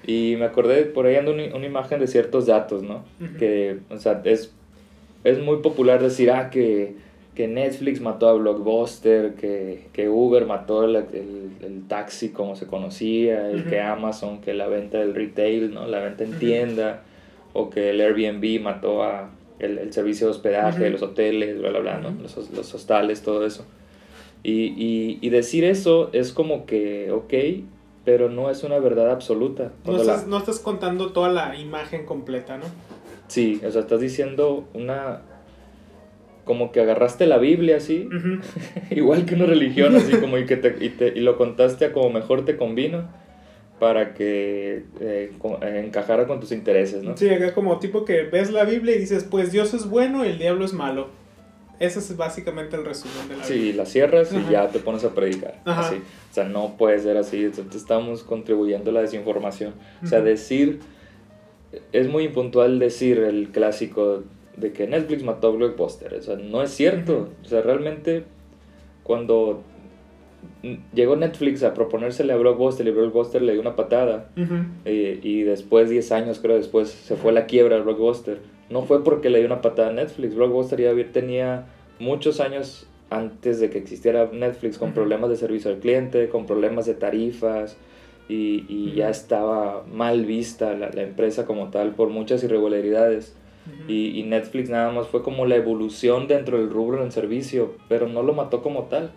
Y me acordé, por ahí anda una, una imagen de ciertos datos, ¿no? Que, o sea, es, es muy popular decir, ah, que, que Netflix mató a Blockbuster, que, que Uber mató el, el, el taxi como se conocía, Ujú. que Amazon, que la venta del retail, ¿no? La venta en tienda, o que el Airbnb mató a el, el servicio de hospedaje, los hoteles, bla, bla, bla, ¿no? Los, los hostales, todo eso. Y, y, y decir eso es como que, ok, pero no es una verdad absoluta. No la- estás, no estás contando toda la imagen completa, ¿no? Sí, o sea, estás diciendo una... Como que agarraste la Biblia así, igual que una religión, así como y, que te, y, te- y lo contaste a como mejor te convino para que eh, eh, encajara con tus intereses, ¿no? Sí, acá como tipo que ves la Biblia y dices, pues Dios es bueno y el diablo es malo. Ese es básicamente el resumen de la Sí, Biblia. la cierras y ya te pones a predicar. Ajá. Así. O sea, no puede ser así. Entonces estamos contribuyendo a la desinformación. O sea, decir. Es muy impuntual decir el clásico de que Netflix mató a Blockbuster. O sea, no es cierto. O sea, realmente cuando llegó Netflix a proponérsele a Blockbuster y Blockbuster le dio una patada eh, y después, 10 años creo después, se fue a la quiebra de Blockbuster. No fue porque le dio una patada a Netflix. Blockbuster ya tenía muchos años antes de que existiera Netflix con problemas de servicio al cliente, con problemas de tarifas y, y ya estaba mal vista la, la empresa como tal por muchas irregularidades. Ujú. Y, y Netflix nada más fue como la evolución dentro del rubro en servicio, pero no lo mató como tal.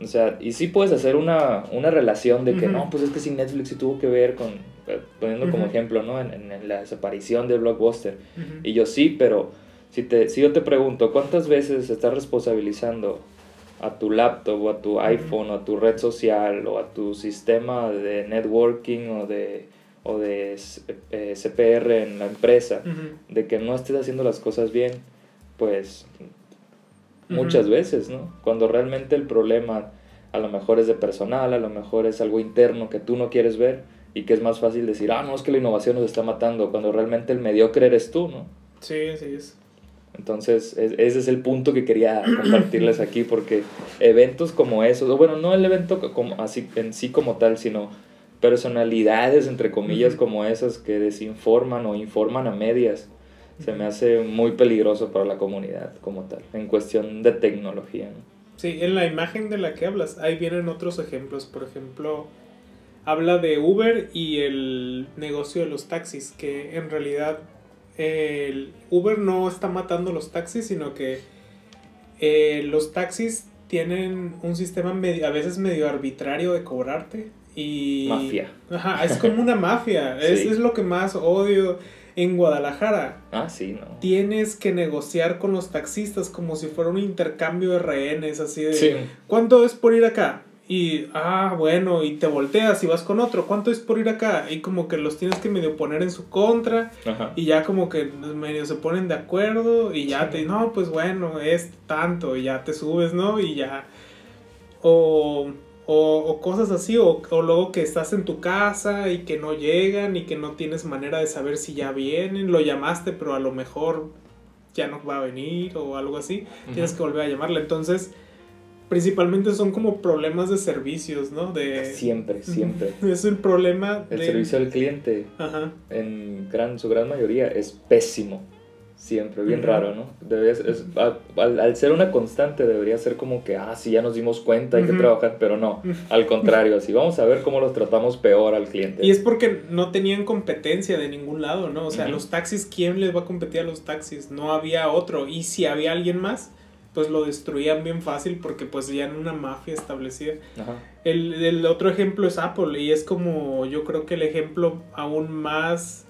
O sea, y sí puedes hacer una, una relación de que Ujú. no, pues es que sí Netflix sí tuvo que ver con, eh, poniendo como Ujú. ejemplo, ¿no? En, en- en la desaparición de Blockbuster. Y yo sí, pero si, te, si yo te pregunto, ¿cuántas veces estás responsabilizando a tu laptop o a tu iPhone o a tu red social o a tu sistema de networking o de, o de eh, CPR en la empresa? Ujú. de que no estés haciendo las cosas bien, pues muchas veces, ¿no? Cuando realmente el problema a lo mejor es de personal, a lo mejor es algo interno que tú no quieres ver y que es más fácil decir, ah, no, es que la innovación nos está matando, cuando realmente el mediocre eres tú, ¿no? Sí, sí es. Entonces, es- ese es el punto que quería compartirles aquí, porque eventos como esos, o bueno, no el evento co- como, así, en sí como tal, sino personalidades, entre comillas, como esas que desinforman o informan a medias, se me hace muy peligroso para la comunidad como tal, en cuestión de tecnología. ¿no? Sí, en la imagen de la que hablas, ahí vienen otros ejemplos. Por ejemplo, habla de Uber y el negocio de los taxis, que en realidad el Uber no está matando los taxis, sino que eh, los taxis tienen un sistema medio- a veces medio arbitrario de cobrarte. Y, Mafia. Ajá, es como una mafia. es, Sí. es lo que más odio en Guadalajara Ah, sí, ¿no? tienes que negociar con los taxistas como si fuera un intercambio de rehenes, así de, Sí. ¿cuánto es por ir acá? Y, ah, bueno, y te volteas y vas con otro. ¿Cuánto es por ir acá? Y como que los tienes que medio poner en su contra. Ajá. Y ya como que medio se ponen de acuerdo. Y ya te, no, pues bueno, es tanto. Y ya te subes, ¿no? Y ya. O, o, o cosas así. O, o luego que estás en tu casa y que no llegan y que no tienes manera de saber si ya vienen. Lo llamaste, pero a lo mejor ya no va a venir o algo así. Tienes que volver a llamarla. Entonces principalmente son como problemas de servicios, ¿no? De, Siempre, siempre. Es el problema El de... servicio al cliente, Ajá. en gran, su gran mayoría, es pésimo. Siempre, bien raro, ¿no? Debería ser- es- al, al ser una constante, debería ser como que, ah, sí, ya nos dimos cuenta, hay que trabajar, pero no. Al contrario, así vamos a ver cómo los tratamos peor al cliente. Y es porque no tenían competencia de ningún lado, ¿no? O sea, los taxis, ¿quién les va a competir a los taxis? No había otro. Y si había alguien más, pues lo destruían bien fácil porque pues ya en una mafia establecida. El, el otro ejemplo es Apple y es como yo creo que el ejemplo aún más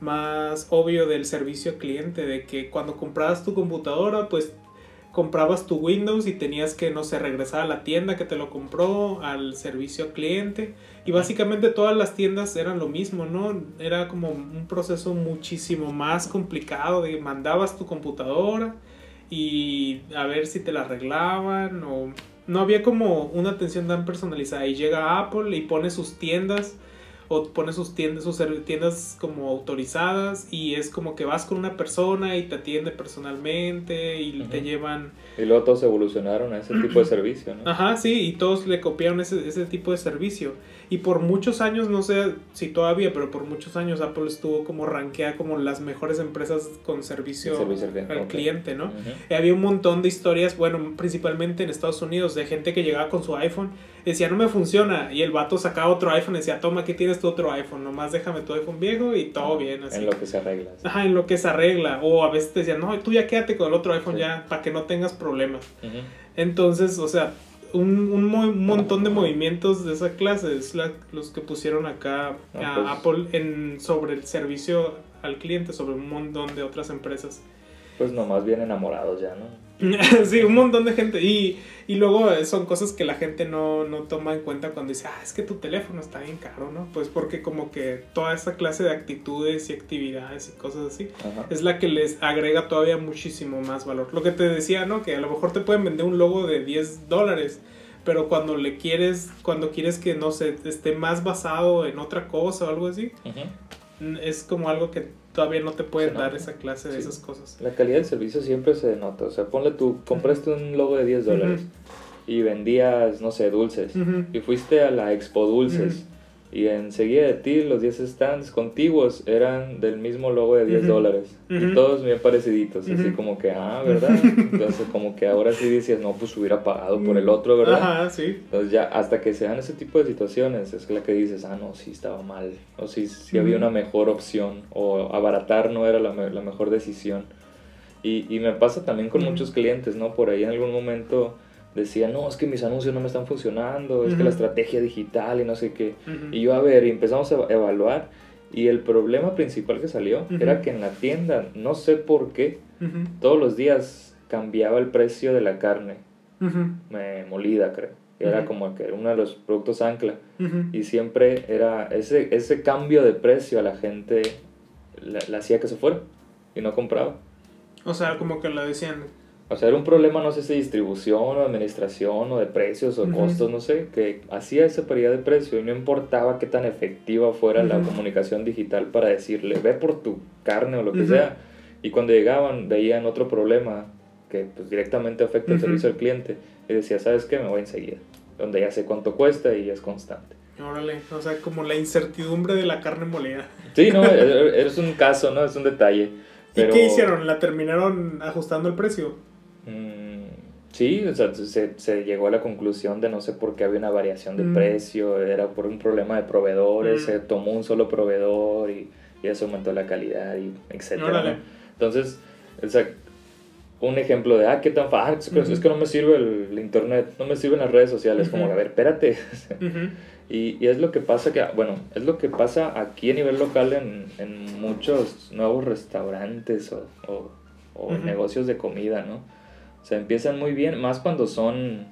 más obvio del servicio cliente de que cuando comprabas tu computadora pues comprabas tu Windows y tenías que no sé regresar a la tienda que te lo compró al servicio cliente y básicamente todas las tiendas eran lo mismo no era como un proceso muchísimo más complicado de mandabas tu computadora y a ver si te la arreglaban o no había como una atención tan personalizada y llega Apple y pone sus tiendas o pone sus tiendas sus tiendas como autorizadas y es como que vas con una persona y te atiende personalmente y te llevan Y luego todos evolucionaron a ese tipo de servicio, ¿no? Ajá, sí, y todos le copiaron ese, ese tipo de servicio. Y por muchos años, no sé si todavía, pero por muchos años Apple estuvo como ranqueada como las mejores empresas con servicio, Servicio al cliente, ¿no? Ujú. Y había un montón de historias, bueno, principalmente en Estados Unidos, de gente que llegaba con su iPhone, decía, no me funciona, y el vato sacaba otro iPhone decía, toma, aquí tienes tu otro iPhone, nomás déjame tu iPhone viejo y todo bien, así. En lo que se arregla. sí. Ajá, en lo que se arregla. O a veces te decían, no, tú ya quédate con el otro iPhone Sí. ya, para que no tengas problemas. Entonces, o sea, un, un mo- un montón de movimientos de esa clase es la- los que pusieron acá Ah, a pues. Apple en, sobre el servicio al cliente, sobre un montón de otras empresas. Pues nomás bien enamorados ya, ¿no? sí, un montón de gente. Y, y luego eh, son cosas que la gente no, no toma en cuenta cuando dice, ah, es que tu teléfono está bien caro, ¿no? Pues porque como que toda esa clase de actitudes y actividades y cosas así Ajá. es la que les agrega todavía muchísimo más valor. Lo que te decía, ¿no? Que a lo mejor te pueden vender un logo de 10 dólares, pero cuando le quieres, cuando quieres que, no sé, esté más basado en otra cosa o algo así, n- es como algo que todavía no te pueden dar esa clase de Sí. esas cosas. La calidad del servicio siempre se nota. O sea, ponle tú, compraste un logo de 10 dólares y vendías, no sé, dulces. Y fuiste a la Expo Dulces. Y enseguida de ti, los 10 stands contiguos eran del mismo logo de 10 Ujú. dólares. Y Ujú. todos bien pareciditos. Así Ujú. como que, ah, ¿verdad? Entonces, como que ahora sí decías, no, pues hubiera pagado por el otro, ¿verdad? Ajá, sí. Entonces ya hasta que se dan ese tipo de situaciones es la que dices, ah, no, sí estaba mal, o sí, sí había Ujú. una mejor opción, o abaratar no era la, me- la mejor decisión. Y, y me pasa también con muchos clientes, ¿no? Por ahí en algún momento decían, no, es que mis anuncios no me están funcionando, es que la estrategia digital y no sé qué. Y yo, a ver, y empezamos a eva- evaluar, y el problema principal que salió era que en la tienda, no sé por qué, todos los días cambiaba el precio de la carne molida, creo. Era como que uno de los productos ancla. Y siempre era ese, ese cambio de precio a la gente la, la hacía que se fuera y no compraba. O sea, como que lo decían. O sea, era un problema, no sé si de distribución o de administración o de precios o Ujú. costos, no sé, que hacía esa paridad de precio y no importaba qué tan efectiva fuera la Ujú. comunicación digital para decirle, ve por tu carne o lo que Ujú. sea. Y cuando llegaban, veían otro problema que pues, directamente afecta el servicio al cliente y decía, ¿sabes qué? Me voy enseguida. Donde ya sé cuánto cuesta y es constante. Órale, o sea, como la incertidumbre de la carne molida. Sí, no, e- es un caso, ¿no? Es un detalle. Pero, ¿Y qué hicieron? ¿La terminaron ajustando el precio? Sí, o sea, se, se llegó a la conclusión de no sé por qué había una variación de Mm. precio, era por un problema de proveedores, Mm. se tomó un solo proveedor y, y eso aumentó la calidad y. ¿no? Entonces, o sea, un ejemplo de, ah, qué tan fácil, es, que- Ujú. es que no me sirve el, el internet, no me sirven las redes sociales, como, a ver, espérate. Y, y es lo que pasa que, bueno, es lo que pasa aquí a nivel local en, en muchos nuevos restaurantes o, o- negocios de comida, ¿no? O sea, empiezan muy bien, más cuando son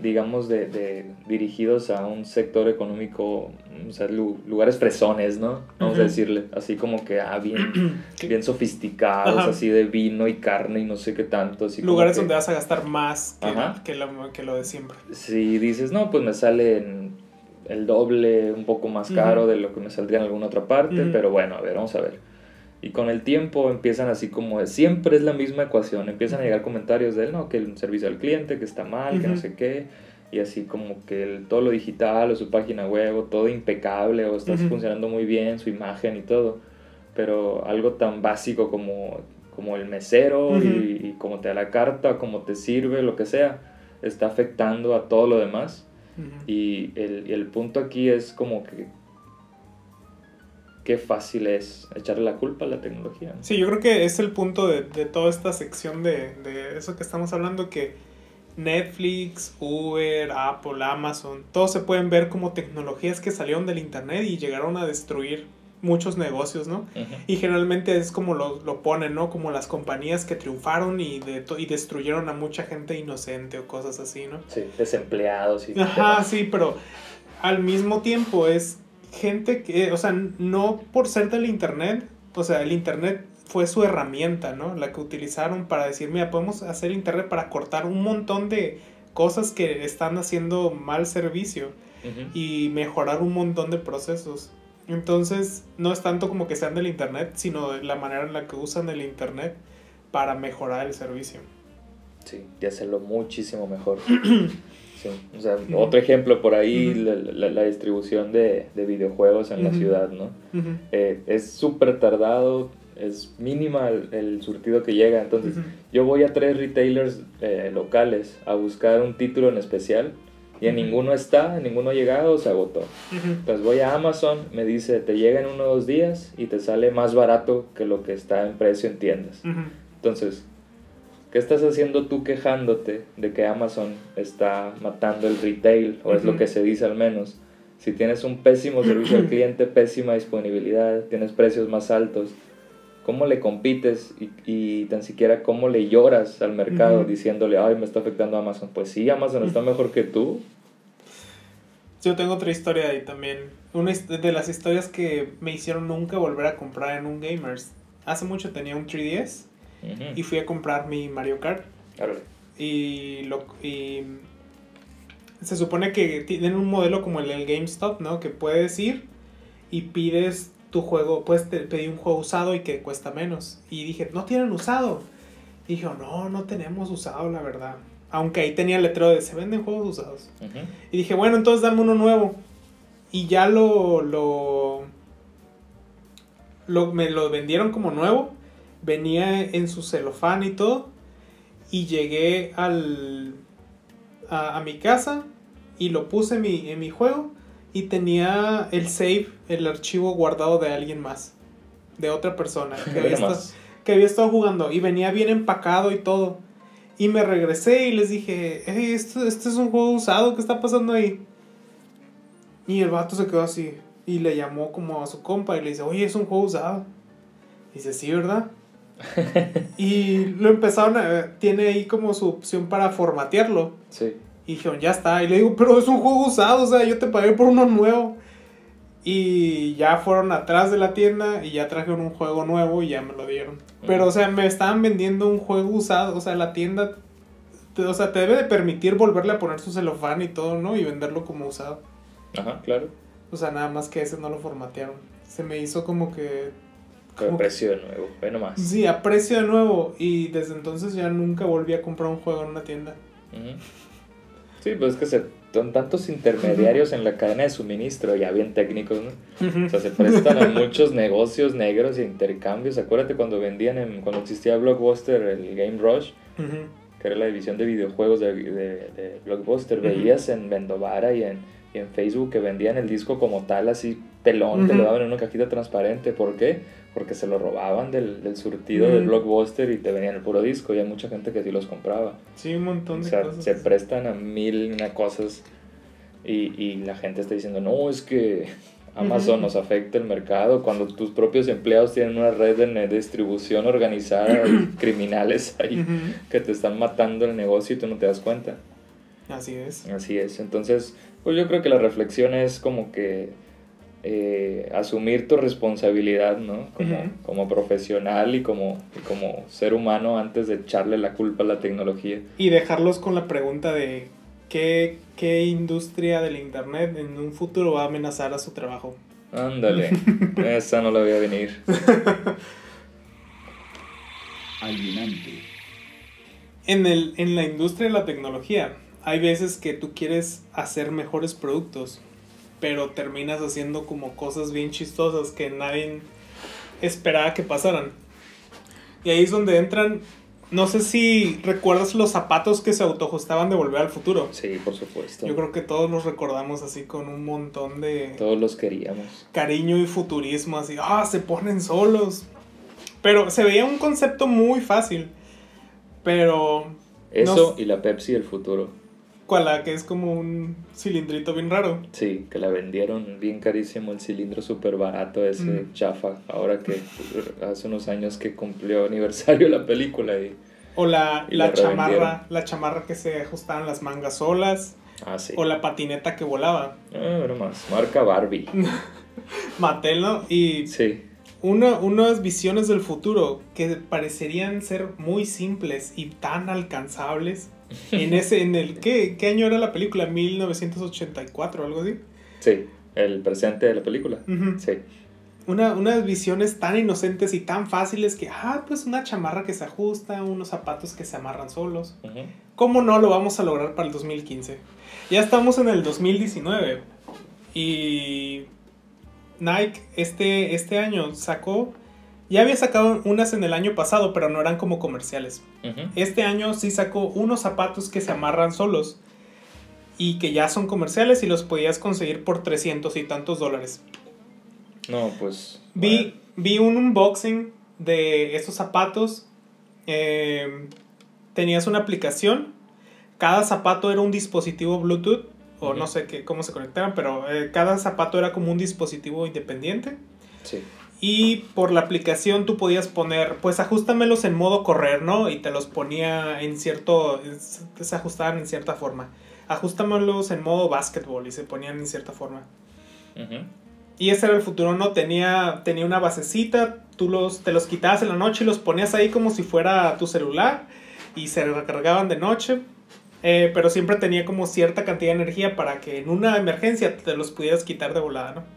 digamos, de, de dirigidos a un sector económico, o sea, lu- lugares fresones, ¿no? Vamos a decirle, así como que ah, bien, bien sofisticados, Ajá. así de vino y carne y no sé qué tanto. Así como Lugares que- donde vas a gastar más que, que, lo, que lo de siempre. Si dices, no, pues me sale en el doble, un poco más caro de lo que me saldría en alguna otra parte, pero bueno, a ver, vamos a ver. Y con el tiempo empiezan así como, siempre es la misma ecuación, empiezan a llegar comentarios de, no, que el servicio al cliente, que está mal, que no sé qué, y así como que el- todo lo digital o su página web, o todo impecable, o está Ujú. funcionando muy bien, su imagen y todo, pero algo tan básico como, como el mesero Ujú. y, y cómo te da la carta, cómo te sirve, lo que sea, está afectando a todo lo demás. Y el, y el punto aquí es como que qué fácil es echarle la culpa a la tecnología. ¿no? Sí, yo creo que es el punto de, de toda esta sección de, de eso que estamos hablando, que Netflix, Uber, Apple, Amazon, todos se pueden ver como tecnologías que salieron del Internet y llegaron a destruir muchos negocios, ¿no? Y generalmente es como lo, lo ponen, ¿no? Como las compañías que triunfaron y, de y destruyeron a mucha gente inocente o cosas así, ¿no? Sí, desempleados y Ajá, demás. sí, pero al mismo tiempo es gente que, o sea, no por ser del Internet, o sea, el Internet fue su herramienta, ¿no? La que utilizaron para decir, mira, podemos hacer Internet para cortar un montón de cosas que están haciendo mal servicio y mejorar un montón de procesos. Entonces, no es tanto como que sean del Internet, sino de la manera en la que usan el Internet para mejorar el servicio. Sí, y hacerlo muchísimo mejor. Sí, o sea, Ujú. otro ejemplo por ahí, Ujú. la, la- la distribución de, de videojuegos en la Ujú. ciudad, ¿no? Eh, es súper tardado, es mínima el, el surtido que llega, entonces yo voy a tres retailers eh, locales a buscar un título en especial y en ninguno está, en ninguno ha llegado, se agotó. Entonces voy a Amazon, me dice, te llega en uno o dos días y te sale más barato que lo que está en precio en tiendas. Entonces, ¿qué estás haciendo tú quejándote de que Amazon está matando el retail? O es lo que se dice al menos. Si tienes un pésimo servicio al cliente, pésima disponibilidad, tienes precios más altos, ¿cómo le compites y, y tan siquiera cómo le lloras al mercado Ujú. diciéndole, ay, me está afectando Amazon? Pues sí, Amazon está mejor que tú. Yo tengo otra historia ahí también. Una de las historias que me hicieron nunca volver a comprar en un Gamers. Hace mucho tenía un 3DS Y fui a comprar mi Mario Kart. Y, lo, y se supone que tienen un modelo como el del GameStop, ¿no? Que puedes ir y pides tu juego, puedes te- pedir un juego usado y que cuesta menos. Y dije, no tienen usado. Y dije, no, no tenemos usado, la verdad. Aunque ahí tenía el letrero de se venden juegos usados. Y dije, bueno, entonces dame uno nuevo. Y ya lo, lo, lo- me lo vendieron como nuevo. Venía en su celofán y todo. Y llegué al, a, a mi casa y lo puse en mi, en mi juego. Y tenía el save, el archivo guardado de alguien más. De otra persona. Que había, estado, que había estado jugando. Y venía bien empacado y todo. Y me regresé y les dije, hey, esto, este es un juego usado, ¿qué está pasando ahí? Y el vato se quedó así. Y le llamó como a su compa y le dice, oye, es un juego usado. Y dice, sí, ¿verdad? Y lo empezaron a... Tiene ahí como su opción para formatearlo. Sí. Y dijeron, ya está. Y le digo, pero es un juego usado, o sea, yo te pagué por uno nuevo. Y ya fueron atrás de la tienda y ya trajeron un juego nuevo y ya me lo dieron. Pero, o sea, me estaban vendiendo un juego usado. O sea, la tienda, te- o sea, te debe de permitir volverle a poner su celofán y todo, ¿no? Y venderlo como usado. Ajá, claro. O sea, nada más que ese no lo formatearon. Se me hizo como que... Como- precio de nuevo. Ve nomás. Sí, a precio de nuevo. Y desde entonces ya nunca volví a comprar un juego en una tienda. Sí, pues es que se, son tantos intermediarios en la cadena de suministro, ya bien técnicos, ¿no? O sea, se prestan a muchos negocios negros e intercambios. Acuérdate cuando vendían, en, cuando existía Blockbuster, el Game Rush, que era la división de videojuegos de, de, de Blockbuster, veías en Vendovara y en, y en Facebook que vendían el disco como tal, así pelón, te lo daban en una cajita transparente. ¿Por qué? Porque se lo robaban del, del surtido de Ujú. Blockbuster y te venían el puro disco y hay mucha gente que sí los compraba. Sí, un montón O de sea, cosas. se prestan a mil una cosas y, y la gente está diciendo, no, es que Amazon nos afecta el mercado cuando tus propios empleados tienen una red de distribución organizada criminales ahí que te están matando el negocio y tú no te das cuenta. Así es. Así es. Entonces, pues yo creo que la reflexión es como que eh, asumir tu responsabilidad, ¿no? Como, como profesional y como, y como ser humano antes de echarle la culpa a la tecnología. Y dejarlos con la pregunta de qué, qué industria del Internet en un futuro va a amenazar a su trabajo. Ándale, esa no la voy a venir. alienante, En, el, en la industria de la tecnología, hay veces que tú quieres hacer mejores productos, pero terminas haciendo como cosas bien chistosas que nadie esperaba que pasaran. Y ahí es donde entran, no sé si recuerdas los zapatos que se autoajustaban de Volver al Futuro. Sí, por supuesto. Yo creo que todos los recordamos así con un montón de Todos los queríamos. cariño y futurismo, así, ah, se ponen solos. Pero se veía un concepto muy fácil. Pero, Eso No- y la Pepsi del futuro. ¿Cuál la que es como un cilindrito bien raro? Sí, que la vendieron bien carísimo el cilindro súper barato ese Mm. chafa. Ahora que hace unos años que cumplió aniversario la película y... O la, Y la la chamarra, la chamarra que se ajustaban las mangas solas. Ah, sí. O la patineta que volaba. Ah, era más. Marca Barbie. Mattel, ¿no? Y Sí. una, unas visiones del futuro que parecerían ser muy simples y tan alcanzables. En ese, en el, ¿qué, qué año era la película? 1984 o algo así. Sí. El presente de la película. Sí. Una, unas visiones tan inocentes y tan fáciles que, ah, pues una chamarra que se ajusta, unos zapatos que se amarran solos. ¿Cómo no lo vamos a lograr para el 2015? Ya estamos en el 2019 y Nike este, este año sacó, ya había sacado unas en el año pasado, pero no eran como comerciales. Este año sí sacó unos zapatos que se amarran solos y que ya son comerciales y los podías conseguir por 300 y tantos dólares. No, pues... Vi, vi un unboxing de estos zapatos. eh, tenías una aplicación. Cada zapato era un dispositivo Bluetooth. O no sé qué, cómo se conectaban, pero eh, cada zapato era como un dispositivo independiente. Sí. Y por la aplicación tú podías poner, pues ajustamelos en modo correr, ¿no? Y te los ponía en cierto, se ajustaban en cierta forma. Ajustamelos en modo básquetbol y se ponían en cierta forma. Y ese era el futuro, ¿no? Tenía, tenía una basecita, tú los, te los quitabas en la noche y los ponías ahí como si fuera tu celular y se recargaban de noche. Eh, pero siempre tenía como cierta cantidad de energía para que en una emergencia te los pudieras quitar de volada, ¿no?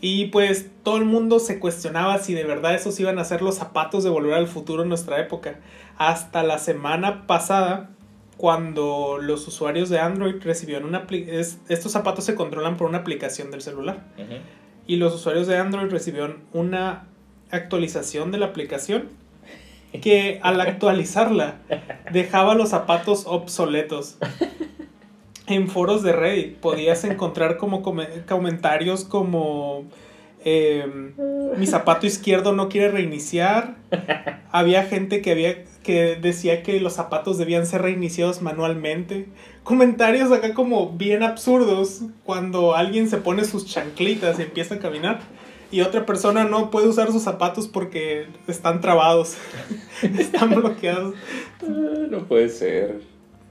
Y pues todo el mundo se cuestionaba si de verdad esos iban a ser los zapatos de volver al futuro en nuestra época. Hasta la semana pasada, cuando los usuarios de Android recibieron una... es- estos zapatos se controlan por una aplicación del celular. Y los usuarios de Android recibieron una actualización de la aplicación que al actualizarla dejaba los zapatos obsoletos. En foros de Reddit podías encontrar como come- comentarios como em, mi zapato izquierdo no quiere reiniciar. Había gente que había que decía que los zapatos debían ser reiniciados manualmente. Comentarios acá como bien absurdos cuando alguien se pone sus chanclitas y empieza a caminar y otra persona no puede usar sus zapatos porque están trabados, están bloqueados. Ah, No puede ser.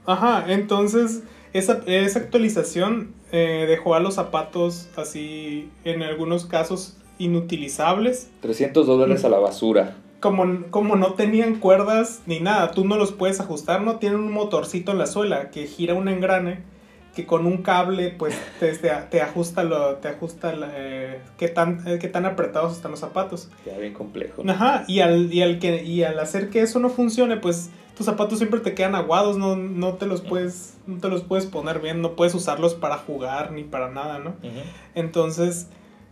Ajá, entonces esa, esa actualización eh, dejó a los zapatos así, en algunos casos, inutilizables. 300 dólares a la basura. Como, como no tenían cuerdas ni nada, tú no los puedes ajustar, no tienen un motorcito en la suela que gira un engrane que con un cable pues te, te, ajusta, lo, te ajusta la, eh, qué, tan, eh, qué tan apretados están los zapatos. Ya bien complejo. Ajá, y al, y al, que, y al hacer que eso no funcione, pues tus zapatos siempre te quedan aguados, no, no, te los puedes, no te los puedes poner bien, no puedes usarlos para jugar ni para nada, ¿no? Entonces,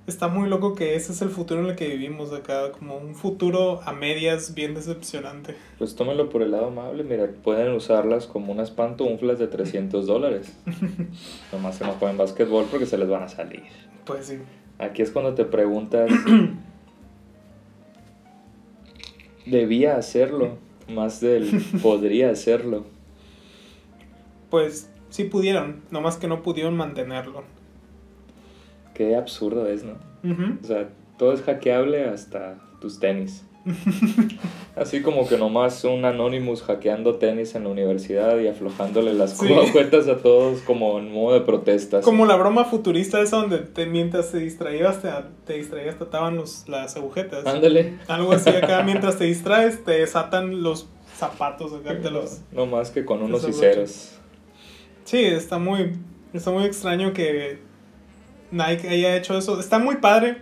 está muy loco que ese es el futuro en el que vivimos acá, como un futuro a medias bien decepcionante. Pues tómenlo por el lado amable, mira, pueden usarlas como unas pantuflas de 300 dólares. Nomás que no jueguen básquetbol porque se les van a salir. Pues sí. Aquí es cuando te preguntas, debía hacerlo, más del podría hacerlo. Pues sí pudieron, nomás que no pudieron mantenerlo. Qué absurdo es, ¿no? O sea, todo es hackeable hasta tus tenis. Así como que nomás un Anonymous hackeando tenis en la universidad y aflojándole las Sí. cuentas a todos como en modo de protesta. Como la broma futurista esa donde te, mientras te distraías, te, te distraías, te ataban los, las agujetas. Ándale. Algo así acá, mientras te distraes, te desatan los zapatos acá, los... No más que con unos y ceros. Sí, está muy, está muy extraño que Nike haya hecho eso. Está muy padre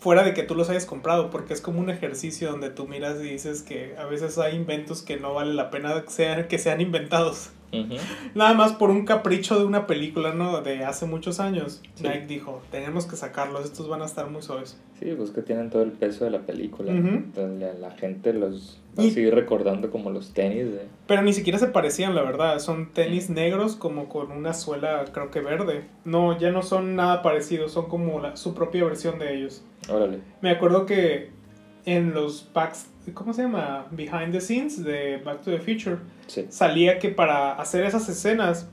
fuera de que tú los hayas comprado, porque es como un ejercicio donde tú miras y dices que a veces hay inventos que no vale la pena que sean, que sean inventados. Nada más por un capricho de una película, ¿no? De hace muchos años. Sí. Nike dijo, tenemos que sacarlos, estos van a estar muy suaves. Sí, pues que tienen todo el peso de la película. Entonces, la gente los va a Y- seguir recordando como los tenis de... Pero ni siquiera se parecían, la verdad. Son tenis negros como con una suela, creo que verde. No, ya no son nada parecidos, son como la- su propia versión de ellos. Órale. Me acuerdo que en los packs, ¿cómo se llama? Behind the scenes de Back to the Future, Sí. salía que para hacer esas escenas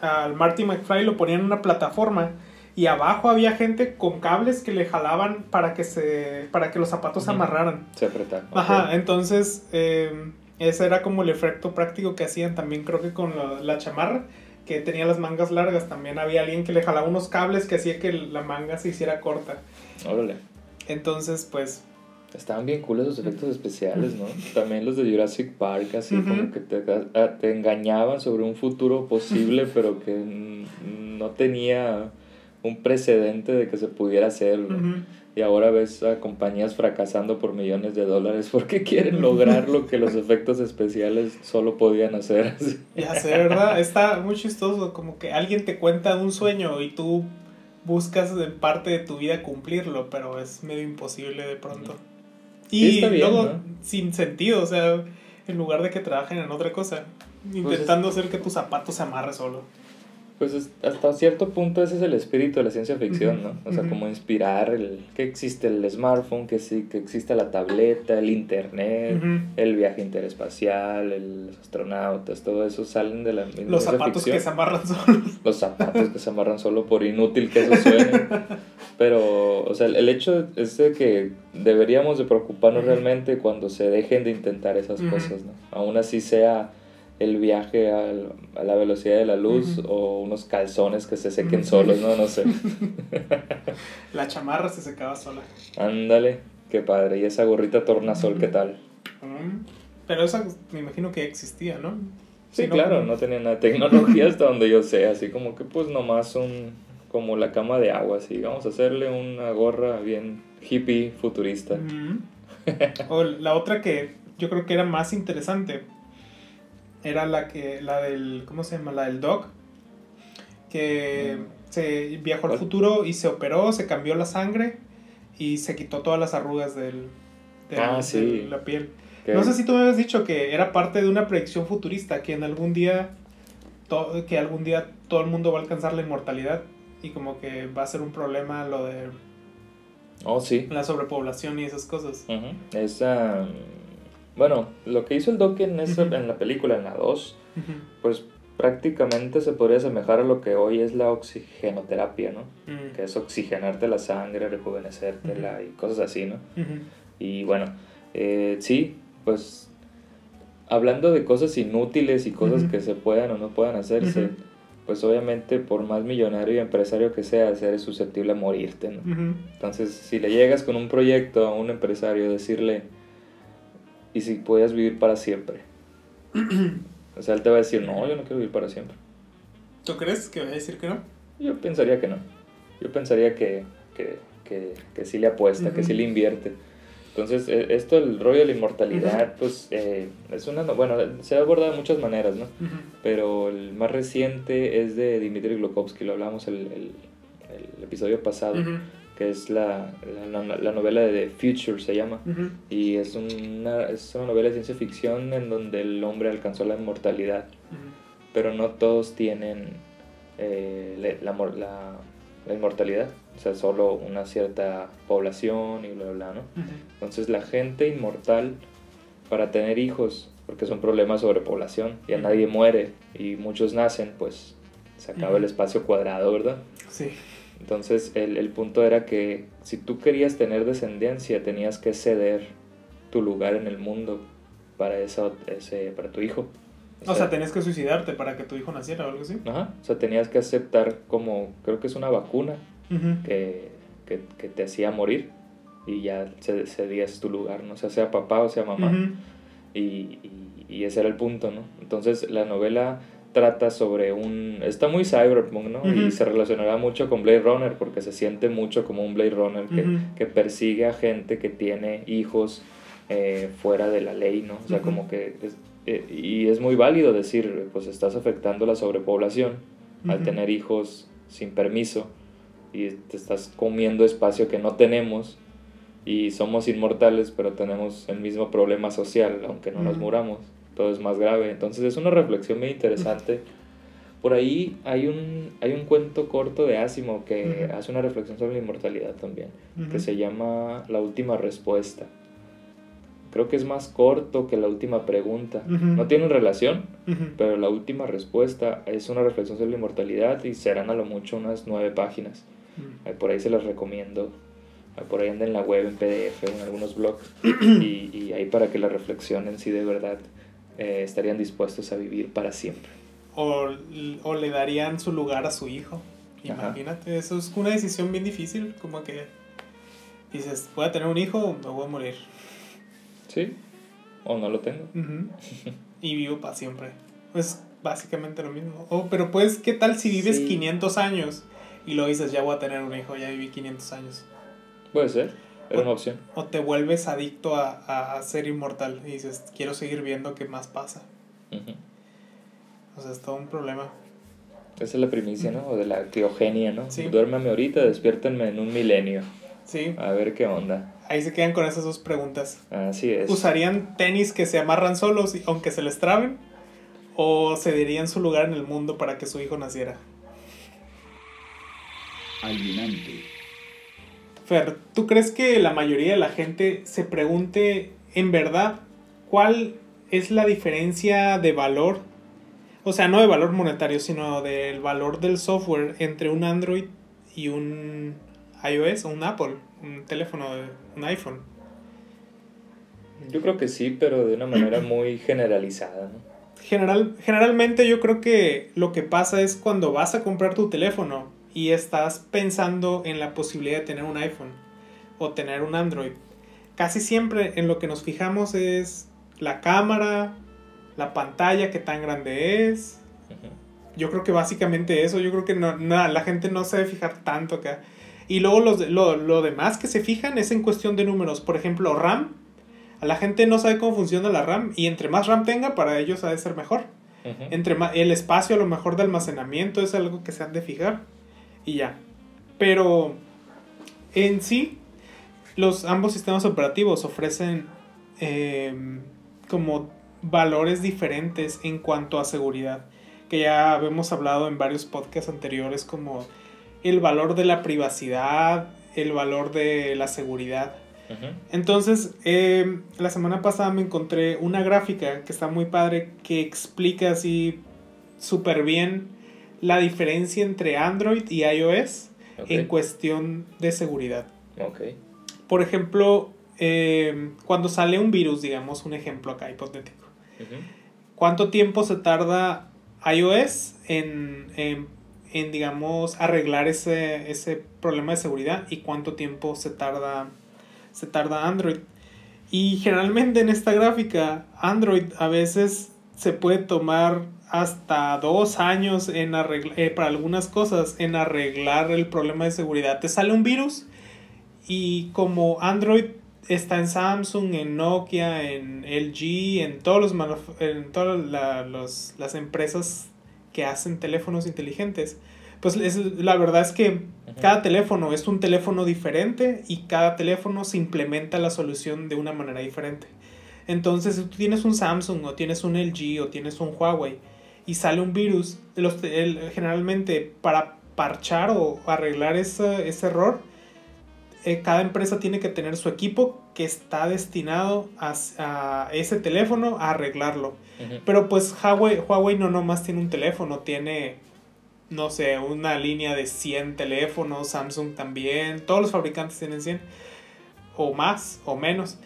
al Marty McFly lo ponían en una plataforma y abajo había gente con cables que le jalaban para que se para que los zapatos se amarraran. Se apretan. Ajá, entonces eh, ese era como el efecto práctico que hacían también creo que con la, la chamarra que tenía las mangas largas también había alguien que le jalaba unos cables que hacía que la manga se hiciera corta. Órale. Entonces, pues Estaban bien cool esos efectos especiales, ¿no? También los de Jurassic Park, así como que te, te engañaban sobre un futuro posible, pero que no tenía un precedente de que se pudiera hacer. Y ahora ves a compañías fracasando por millones de dólares porque quieren lograr lo que los efectos especiales solo podían hacer. Ya sé, ¿verdad? Está muy chistoso, como que alguien te cuenta un sueño y tú buscas en parte de tu vida cumplirlo, pero es medio imposible de pronto. Sí, Y está bien, luego, ¿no? sin sentido, o sea, en lugar de que trabajen en otra cosa, intentando hacer que tu zapato se amarre solo. Pues es- hasta cierto punto ese es el espíritu de la ciencia ficción, ¿no? O sea, ujú. como inspirar el que existe el smartphone, que sí, que existe la tableta, el internet, el viaje interespacial, el- los astronautas, todo eso salen de la misma Los zapatos ficción. que se amarran solos. Los zapatos que se amarran solo por inútil que eso suene. Pero, o sea, el- el hecho es de que deberíamos de preocuparnos realmente cuando se dejen de intentar esas cosas, ¿no? Aún así sea el viaje al- a la velocidad de la luz o unos calzones que se sequen solos, ¿no? No sé. La chamarra se secaba sola. Ándale, qué padre. Y esa gorrita tornasol, ¿qué tal? Mm. Pero esa me imagino que existía, ¿no? Sí, Si no, claro, como- no tenía nada de tecnología hasta donde yo sé, así como que pues nomás un, como la cama de agua, así, vamos a hacerle una gorra bien hippie, futurista. Ujú. O la otra que yo creo que era más interesante era la que la del ¿cómo se llama? La del Doc que se viajó al futuro y se operó, se cambió la sangre y se quitó todas las arrugas del, del- Ah, de sí. la piel. No sé si tú me habías dicho que era parte de una predicción futurista que en algún día to- que algún día todo el mundo va a alcanzar la inmortalidad y como que va a ser un problema lo de Oh, sí. la sobrepoblación y esas cosas. Esa, bueno, lo que hizo el Doc en, esa, en la película, en la 2, Ujú. pues prácticamente se podría asemejar a lo que hoy es la oxigenoterapia, ¿no? Mm. Que es oxigenarte la sangre, rejuvenecértela y cosas así, ¿no? Y bueno, eh, sí, pues hablando de cosas inútiles y cosas que se puedan o no puedan hacerse, pues obviamente por más millonario y empresario que seas, eres susceptible a morirte, ¿no? Entonces, si le llegas con un proyecto a un empresario, decirle, ¿y si puedes vivir para siempre? o sea, él te va a decir, no, yo no quiero vivir para siempre. ¿Tú crees que va a decir que no? Yo pensaría que no. Yo pensaría que, que, que, que sí le apuesta, que sí le invierte. Entonces, eh, esto, el rollo de la inmortalidad, pues, eh, es una, no- bueno, se ha abordado de muchas maneras, ¿no? Ujú. Pero el más reciente es de Dmitry Glukhovsky, lo hablamos el, el, el episodio pasado. Que es la, la, la- la novela de The Future, se llama. Y es una, es una novela de ciencia ficción en donde el hombre alcanzó la inmortalidad, pero no todos tienen eh, la, la, la inmortalidad, o sea, solo una cierta población y bla, bla, bla, ¿no? Entonces la gente inmortal, para tener hijos, porque es un problema de sobrepoblación, ya nadie muere y muchos nacen, pues se acaba el espacio cuadrado, ¿verdad? Sí. Entonces el, el punto era que si tú querías tener descendencia tenías que ceder tu lugar en el mundo para, esa, ese, para tu hijo. O sea, tenías que suicidarte para que tu hijo naciera o algo así. Ajá, o sea, tenías que aceptar como, creo que es una vacuna que, que, que te hacía morir y ya ce- cedías tu lugar, ¿no? O sea, sea papá o sea mamá. Y, y, y ese era el punto, ¿no? Entonces la novela trata sobre un... Está muy cyberpunk, ¿no? Y se relacionará mucho con Blade Runner porque se siente mucho como un Blade Runner que, que persigue a gente que tiene hijos eh, fuera de la ley, ¿no? O sea, como que... es- eh, y es muy válido decir, pues estás afectando la sobrepoblación al tener hijos sin permiso y te estás comiendo espacio que no tenemos y somos inmortales, pero tenemos el mismo problema social, aunque no nos muramos, todo es más grave. Entonces es una reflexión muy interesante. Por ahí hay un, hay un cuento corto de Asimov que Ujú. hace una reflexión sobre la inmortalidad también, que Ujú. se llama La última respuesta. Creo que es más corto que la última pregunta. Ujú. No tienen relación, pero la última respuesta es una reflexión sobre la inmortalidad y serán a lo mucho unas nueve páginas. Ujú. Ahí Por ahí se las recomiendo. Ahí Por ahí anda en la web, en PDF, en algunos blogs. y, y ahí para que la reflexionen si de verdad eh, estarían dispuestos a vivir para siempre. O, o le darían su lugar a su hijo. Ajá. Imagínate, eso es una decisión bien difícil, como que dices, voy a tener un hijo o me voy a morir. ¿Sí? O no lo tengo. Y vivo para siempre. Es básicamente lo mismo. Oh, pero pues, ¿qué tal si vives Sí. 500 años y lo dices, ya voy a tener un hijo, ya viví 500 años? Puede ser. Era una opción. O te vuelves adicto a, a- ser inmortal y dices, quiero seguir viendo qué más pasa. O sea, es todo un problema. Esa es la primicia, ¿no? O de la criogenia, ¿no? Sí. Duérmame ahorita, despiértenme en un milenio. Sí, A ver qué onda. ahí se quedan con esas dos preguntas. Así es. ¿Usarían tenis que se amarran solos y- aunque se les traben? ¿O cederían su lugar en el mundo para que su hijo naciera? alienante, Fer, ¿tú crees que la mayoría de la gente se pregunte en verdad cuál es la diferencia de valor? O sea, no de valor monetario, sino del valor del software entre un Android y un iOS o un Apple, un teléfono, un iPhone. Yo creo que sí, pero de una manera muy generalizada, ¿no? General, generalmente yo creo que lo que pasa es cuando vas a comprar tu teléfono y estás pensando en la posibilidad de tener un iPhone o tener un Android. Casi siempre en lo que nos fijamos es la cámara, la pantalla, qué tan grande es. Yo creo que básicamente eso, yo creo que no, no, la gente no se debe fijar tanto acá. Y luego los, lo, lo demás que se fijan es en cuestión de números. Por ejemplo, RAM. A la gente no sabe cómo funciona la RAM y entre más RAM tenga, para ellos ha de ser mejor. Entre ma- el espacio a lo mejor de almacenamiento es algo que se han de fijar y ya. Pero en sí, los ambos sistemas operativos ofrecen em, como valores diferentes en cuanto a seguridad. Que ya habíamos hablado en varios podcasts anteriores como el valor de la privacidad, el valor de la seguridad. Entonces, eh, la semana pasada me encontré una gráfica que está muy padre que explica así súper bien la diferencia entre Android y iOS en cuestión de seguridad. Ok. Por ejemplo, eh, cuando sale un virus, digamos un ejemplo acá hipotético. ¿cuánto tiempo se tarda iOS en, en, en, digamos, arreglar ese, ese problema de seguridad y cuánto tiempo se tarda, se tarda Android? Y generalmente en esta gráfica, Android a veces se puede tomar hasta dos años en arregl- eh, para algunas cosas en arreglar el problema de seguridad. Te sale un virus y como Android está en Samsung, en Nokia, en LG, en todos los en todas la- los- las empresas que hacen teléfonos inteligentes. Pues es- la verdad es que cada teléfono es un teléfono diferente y cada teléfono se implementa la solución de una manera diferente. Entonces, si tú tienes un Samsung o tienes un LG o tienes un Huawei y sale un virus, los, el- generalmente para parchar o arreglar ese, ese error, eh, cada empresa tiene que tener su equipo que está destinado a, a ese teléfono a arreglarlo. Pero pues Huawei, Huawei no nomás tiene un teléfono, tiene no sé, una línea de 100 teléfonos, Samsung también, todos los fabricantes tienen 100 o más o menos.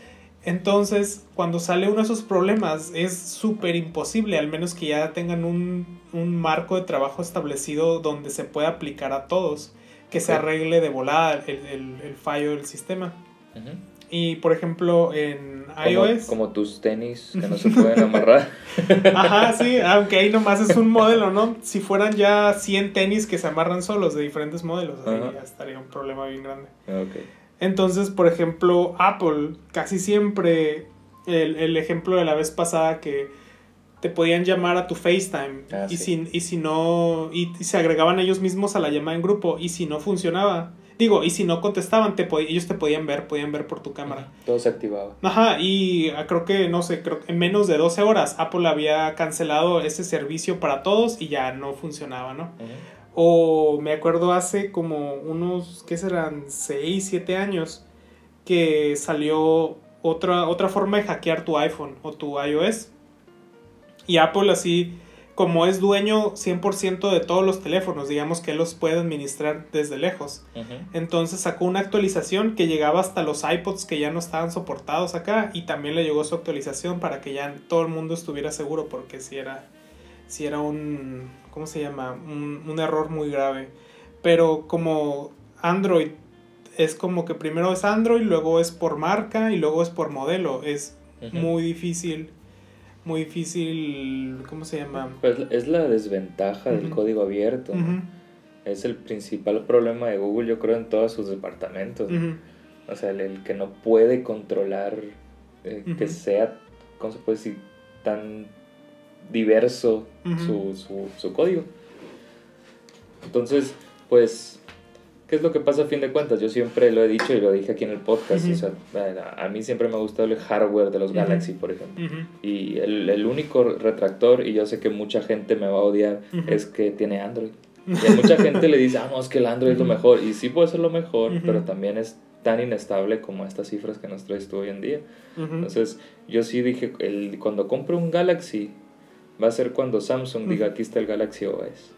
Entonces, cuando sale uno de esos problemas, es súper imposible, al menos que ya tengan un, un, marco de trabajo establecido donde se pueda aplicar a todos, que se arregle de volada el, el, el fallo del sistema. Y por ejemplo, en iOS. Como tus tenis que no se pueden amarrar. Ajá, sí, aunque ahí nomás es un modelo, ¿no? Si fueran ya 100 tenis que se amarran solos de diferentes modelos, ahí ya estaría un problema bien grande. Okay. Entonces, por ejemplo, Apple, casi siempre, el, el, ejemplo de la vez pasada que te podían llamar a tu FaceTime ah, y, sí. si, y si no, y, y, se agregaban ellos mismos a la llamada en grupo y si no funcionaba, digo, y si no contestaban, te ellos te podían ver, podían ver por tu cámara. Todo se activaba. Ajá, y creo que, no sé, creo que en menos de 12 horas Apple había cancelado ese servicio para todos y ya no funcionaba, ¿no? Uh -huh. O me acuerdo hace como unos, ¿qué serán? 6, 7 años que salió otra, otra forma de hackear tu iPhone o tu iOS. Y Apple así, como es dueño 100% de todos los teléfonos, digamos que él los puede administrar desde lejos. Uh -huh. Entonces sacó una actualización que llegaba hasta los iPods que ya no estaban soportados acá y también le llegó su actualización para que ya todo el mundo estuviera seguro porque si era, si era un, ¿cómo se llama? Un, un error muy grave. Pero como Android es como que primero es Android, luego es por marca y luego es por modelo. Es uh -huh. muy difícil, muy difícil, ¿cómo se llama? Pues es la desventaja uh -huh. del código abierto. Uh -huh. Es el principal problema de Google, yo creo, en todos sus departamentos. O sea, el, el, que no puede controlar eh, que sea, ¿cómo se puede decir? Tan diverso su, su, su código. Entonces, pues ¿Qué es lo que pasa a fin de cuentas? Yo siempre lo he dicho y lo dije aquí en el podcast. Uh -huh. o sea, a mí siempre me ha gustado el hardware de los uh -huh. Galaxy, por ejemplo. Y el, el, único retractor, y yo sé que mucha gente me va a odiar, es que tiene Android. Y a mucha gente le dice, ah, no, es que el Android es lo mejor. Y sí puede ser lo mejor, pero también es tan inestable como estas cifras que nos traes tú hoy en día. Entonces, yo sí dije, el, cuando compre un Galaxy, va a ser cuando Samsung diga, aquí está el Galaxy OS.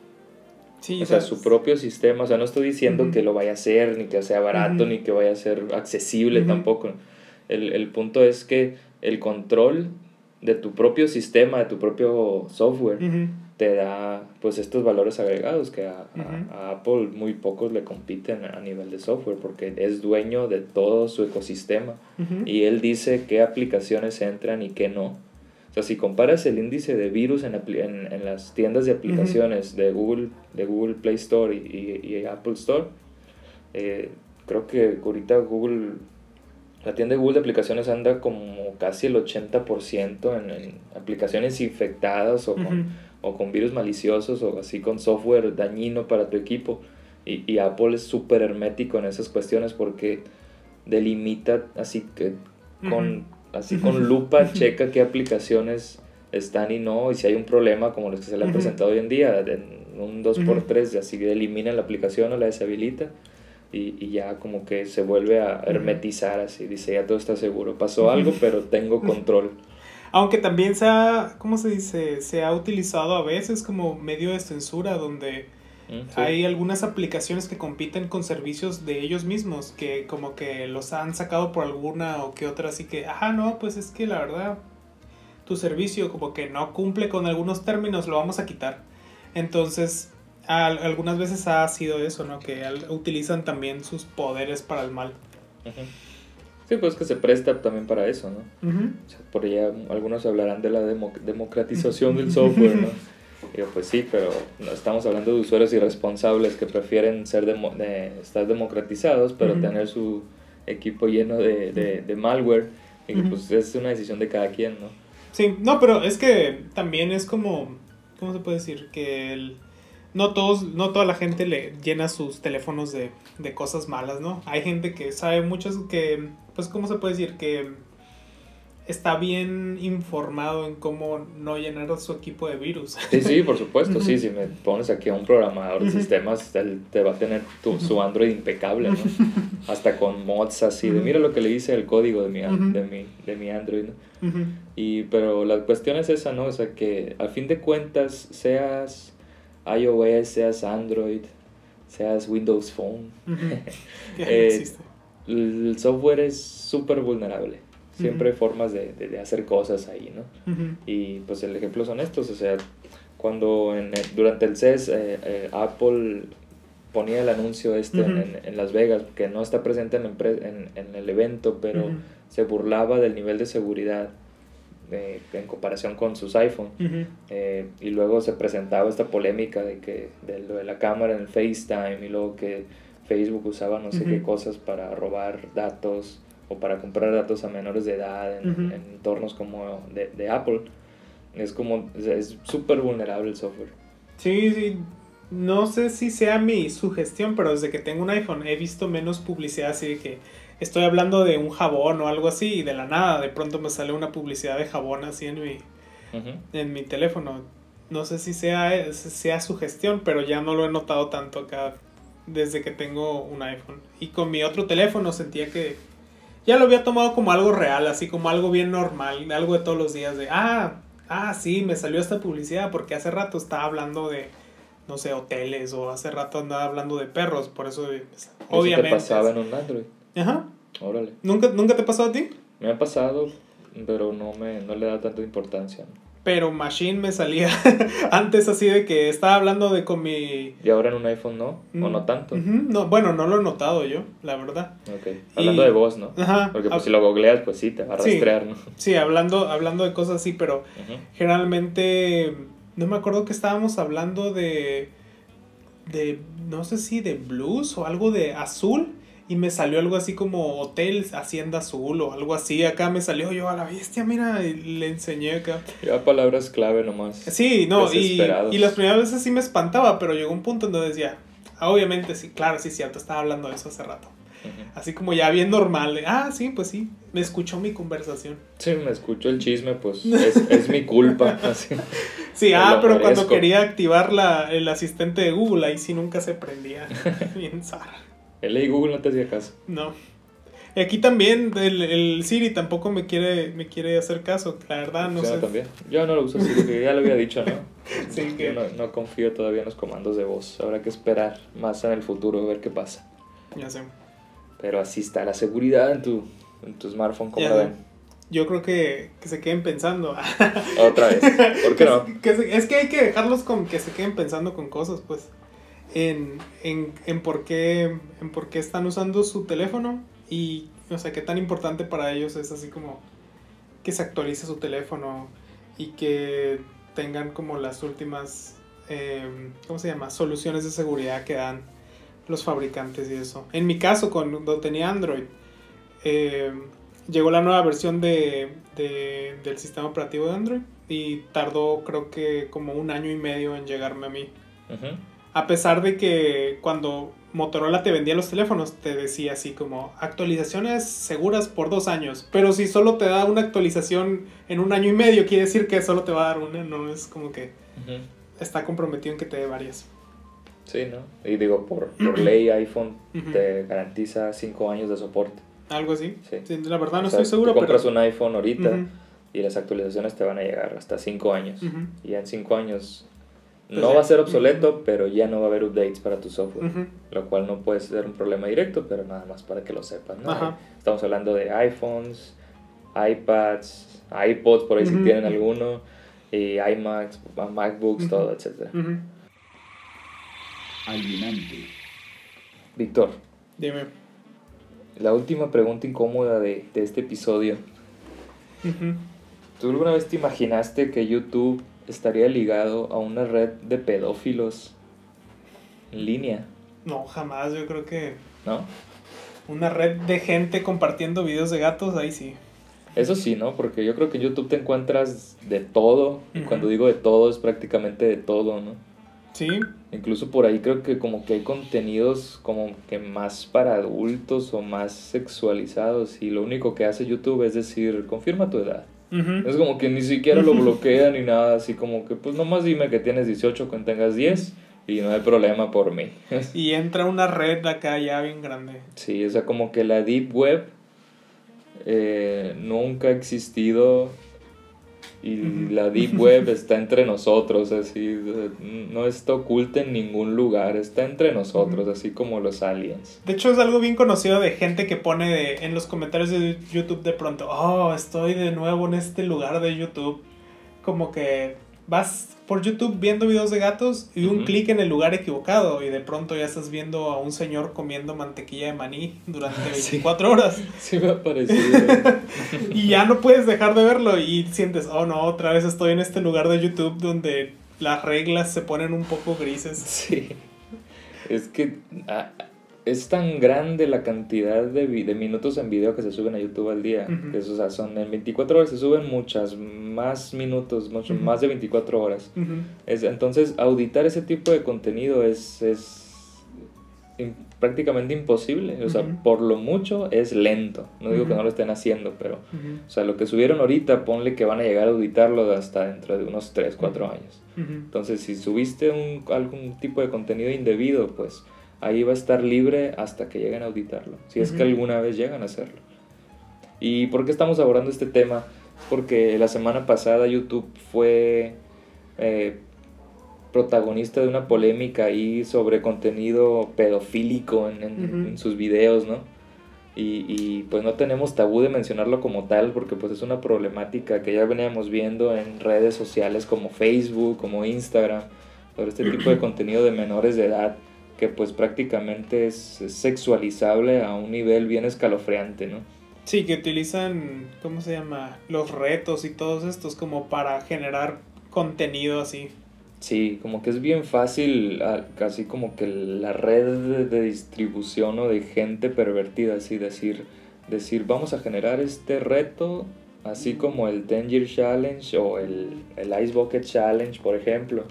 Sí, o sea, su propio sistema, o sea, no estoy diciendo uh -huh. que lo vaya a hacer, ni que sea barato, uh -huh. ni que vaya a ser accesible uh -huh. tampoco. El, el punto es que el control de tu propio sistema, de tu propio software, te da pues estos valores agregados que a, a, a, Apple muy pocos le compiten a nivel de software porque es dueño de todo su ecosistema y él dice qué aplicaciones entran y qué no. O sea, si comparas el índice de virus en, en, en las tiendas de aplicaciones uh -huh. de, Google, de Google Play Store y, y, y Apple Store, eh, creo que ahorita Google, la tienda de Google de aplicaciones anda como casi el 80% en, en, aplicaciones infectadas o, uh -huh. con, o con virus maliciosos o así con software dañino para tu equipo. Y, y Apple es súper hermético en esas cuestiones porque delimita así que con... Uh -huh así con lupa checa qué aplicaciones están y no, y si hay un problema como los que se le han presentado hoy en día, en un 2x3, uh -huh. así elimina la aplicación o la deshabilita y, y, ya como que se vuelve a hermetizar así, dice ya todo está seguro, pasó algo pero tengo control. Aunque también se ha, ¿cómo se dice? Se ha utilizado a veces como medio de censura donde Sí. Hay algunas aplicaciones que compiten con servicios de ellos mismos, que como que los han sacado por alguna o que otra, así que, ajá, no, pues es que la verdad, tu servicio como que no cumple con algunos términos, lo vamos a quitar. Entonces, algunas veces ha sido eso, ¿no? Que al, utilizan también sus poderes para el mal. Uh -huh. Sí, pues que se presta también para eso, ¿no? Uh -huh. o sea, por allá algunos hablarán de la demo democratización del software, ¿no? Digo, pues sí, pero no estamos hablando de usuarios irresponsables que prefieren ser demo, de, estar democratizados, pero uh -huh. tener su equipo lleno de, de, de malware. Y uh -huh. pues es una decisión de cada quien, ¿no? Sí, no, pero es que también es como, ¿cómo se puede decir? Que el, no, todos, no toda la gente le llena sus teléfonos de, de cosas malas, ¿no? Hay gente que sabe muchas que, pues, ¿cómo se puede decir? Que está bien informado en cómo no llenar su equipo de virus. Sí, sí, por supuesto, sí, si me pones aquí a un programador de sistemas, él te va a tener tu, su Android impecable, ¿no? Hasta con mods así, de mira lo que le dice el código de mi, de mi, de mi Android, ¿no? y, pero la cuestión es esa, ¿no? O sea, que a fin de cuentas seas iOS, seas Android, seas Windows Phone, Eh, el software es súper vulnerable. Siempre hay formas de, de- de hacer cosas ahí, ¿no? Y pues el ejemplo son estos, o sea, cuando en el- durante el CES eh, eh, Apple ponía el anuncio este en- en, en Las Vegas, que no está presente en, en, en el evento, pero se burlaba del nivel de seguridad eh, en comparación con sus iPhone. Eh, y luego se presentaba esta polémica de que de lo de la cámara en el FaceTime y luego que Facebook usaba no sé qué cosas para robar datos para comprar datos a menores de edad en, Ujú. en entornos como de, de Apple. Es como, es súper vulnerable el software. Sí, sí. No sé si sea mi sugestión, pero desde que tengo un iPhone he visto menos publicidad así de que estoy hablando de un jabón o algo así y de la nada de pronto me sale una publicidad de jabón así en mi, Ujú. en mi teléfono. No sé si sea, sea sugestión, pero ya no lo he notado tanto acá desde que tengo un iPhone. Y con mi otro teléfono sentía que ya lo había tomado como algo real, así como algo bien normal, algo de todos los días, de, ah, ah, sí, me salió esta publicidad porque hace rato estaba hablando de, no sé, hoteles o hace rato andaba hablando de perros, por eso, pues, Eso obviamente. te pasaba en un Android. Ajá. Órale. ¿Nunca, ¿Nunca te pasó a ti? Me ha pasado, pero no, me, no le da tanta importancia. ¿no? Pero Machine me salía antes así de que estaba hablando de con mi... Y ahora en un iPhone no, o no tanto. No, bueno, no lo he notado yo, la verdad. Ok. Hablando Y- de voz, ¿no? Ajá. Porque pues si lo googleas, pues sí, te va a Sí. rastrear, ¿no? Sí, hablando, hablando de cosas así, pero generalmente no me acuerdo que estábamos hablando de de no sé si de blues o algo de azul y me salió algo así como hotel hacienda azul o algo así acá me salió yo a la bestia mira y le enseñé acá Ya palabras clave nomás. sí no y, y las primeras veces sí me espantaba pero llegó un punto en donde decía ah, obviamente sí claro sí cierto estaba hablando de eso hace rato así como ya bien normal ah sí pues sí me escuchó mi conversación Sí, me escucho el chisme, pues es, es mi culpa. Así. Sí, Me ah, pero cuando quería activar la, el asistente de Google, ahí sí nunca se prendía. Bien Sara. El y Google no te hacía caso. No. Y aquí también el, el Siri tampoco me quiere, me quiere hacer caso, la verdad, no sé. también. Yo no lo uso porque ya lo había dicho, ¿no? Sí, Yo que, no, no confío todavía en los comandos de voz. Habrá que esperar más en el futuro a ver qué pasa. ya sé. Pero así está la seguridad en tu, en tu smartphone, como la ven. Yo creo que, que se queden pensando. Otra vez. ¿Por qué no? Que es que hay que dejarlos con que se queden pensando con cosas, pues. En, en, en, por qué, en por qué están usando su teléfono y, o sea, qué tan importante para ellos es así como que se actualice su teléfono y que tengan como las últimas, eh, ¿cómo se llama? Soluciones de seguridad que dan los fabricantes y eso. En mi caso, cuando tenía Android, eh, llegó la nueva versión de, de- del sistema operativo de Android y tardó creo que como un año y medio en llegarme a mí. A pesar de que cuando Motorola te vendía los teléfonos te decía así como actualizaciones seguras por dos años. Pero si solo te da una actualización en un año y medio, quiere decir que solo te va a dar una. No es como que está comprometido en que te dé varias. Sí, ¿no? Y digo, por, por ley iPhone te garantiza 5 años de soporte. Algo así. Sí. Sí, la verdad no O sea, estoy seguro, tú compras pero... un iPhone ahorita y las actualizaciones te van a llegar hasta 5 años. Y en 5 años Pues no ya. va a ser obsoleto, pero ya no va a haber updates para tu software. Lo cual no puede ser un problema directo, pero nada más para que lo sepan. ¿no? Estamos hablando de iPhones, iPads, iPods, por ahí si tienen alguno, y iMacs, MacBooks, todo, etcétera. Ujú. alienante, Víctor, Dime. la última pregunta incómoda de, de este episodio. ¿Tú alguna vez te imaginaste que YouTube estaría ligado a una red de pedófilos en línea? No, jamás. Yo creo que ¿No? una red de gente compartiendo videos de gatos, ahí sí. Eso sí, ¿no? Porque yo creo que en YouTube te encuentras de todo. Y cuando digo de todo, es prácticamente de todo, ¿no? Sí. Incluso por ahí creo que como que hay contenidos como que más para adultos o más sexualizados. Y lo único que hace YouTube es decir, confirma tu edad. Es como que ni siquiera lo bloquea ni nada. Así como que pues nomás dime que tienes 18 cuando tengas 10 y no hay problema por mí. Y entra una red acá ya bien grande. Sí, o sea, como que la Deep Web eh, nunca ha existido y la Deep Web está entre nosotros, así, no está oculta en ningún lugar, está entre nosotros, así como los aliens. De hecho, es algo bien conocido de gente que pone de- en los comentarios de YouTube de pronto, oh, estoy de nuevo en este lugar de YouTube. Como que vas por YouTube viendo videos de gatos y un clic en el lugar equivocado y de pronto ya estás viendo a un señor comiendo mantequilla de maní durante Sí. 24 horas Sí me ha parecido. y ya no puedes dejar de verlo y sientes, oh no, otra vez estoy en este lugar de YouTube donde las reglas se ponen un poco grises. Sí. Es que ah, es tan grande la cantidad de, minutos en video que se suben a YouTube al día. O sea, son en 24 horas se suben muchas más minutos, mucho más de 24 horas. Es, entonces, auditar ese tipo de contenido es, prácticamente imposible. O sea, por lo mucho es lento. No digo que no lo estén haciendo, pero... O sea, lo que subieron ahorita, ponle que van a llegar a auditarlo hasta dentro de unos 3, 4 años. Entonces, si subiste un, algún tipo de contenido indebido, pues ahí va a estar libre hasta que lleguen a auditarlo. Si es que alguna vez llegan a hacerlo. ¿Y por qué estamos abordando este tema? Porque la semana pasada YouTube fue eh, protagonista de una polémica ahí sobre contenido pedofílico en, en- Ujú. en sus videos, ¿no? Y, y, pues no tenemos tabú de mencionarlo como tal porque pues es una problemática que ya veníamos viendo en redes sociales como Facebook, como Instagram, sobre este tipo de contenido de menores de edad que pues prácticamente es, sexualizable a un nivel bien escalofriante, ¿no? Sí, que utilizan, ¿cómo se llama? Los retos y todos estos como para generar contenido así. Sí, como que es bien fácil, ah, casi como que la red de, distribución o de gente pervertida, así decir, decir, vamos a generar este reto, así como el 10 Year Challenge o el, el Ice Bucket Challenge, por ejemplo,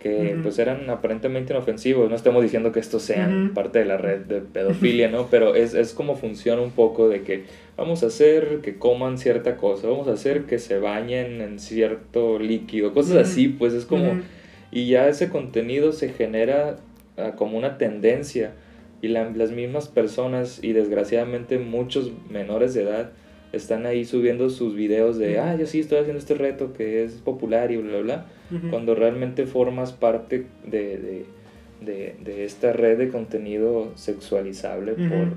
que pues eran aparentemente inofensivos, no estamos diciendo que estos sean Ujú. parte de la red de pedofilia, ¿no? Pero es, es como funciona un poco de que vamos a hacer que coman cierta cosa, vamos a hacer que se bañen en cierto líquido, cosas así, pues es como... Y ya ese contenido se genera ah, como una tendencia y la- las mismas personas y desgraciadamente muchos menores de edad están ahí subiendo sus videos de, ah, yo sí estoy haciendo este reto que es popular y bla, bla, bla, cuando realmente formas parte de, de, de- de esta red de contenido sexualizable por,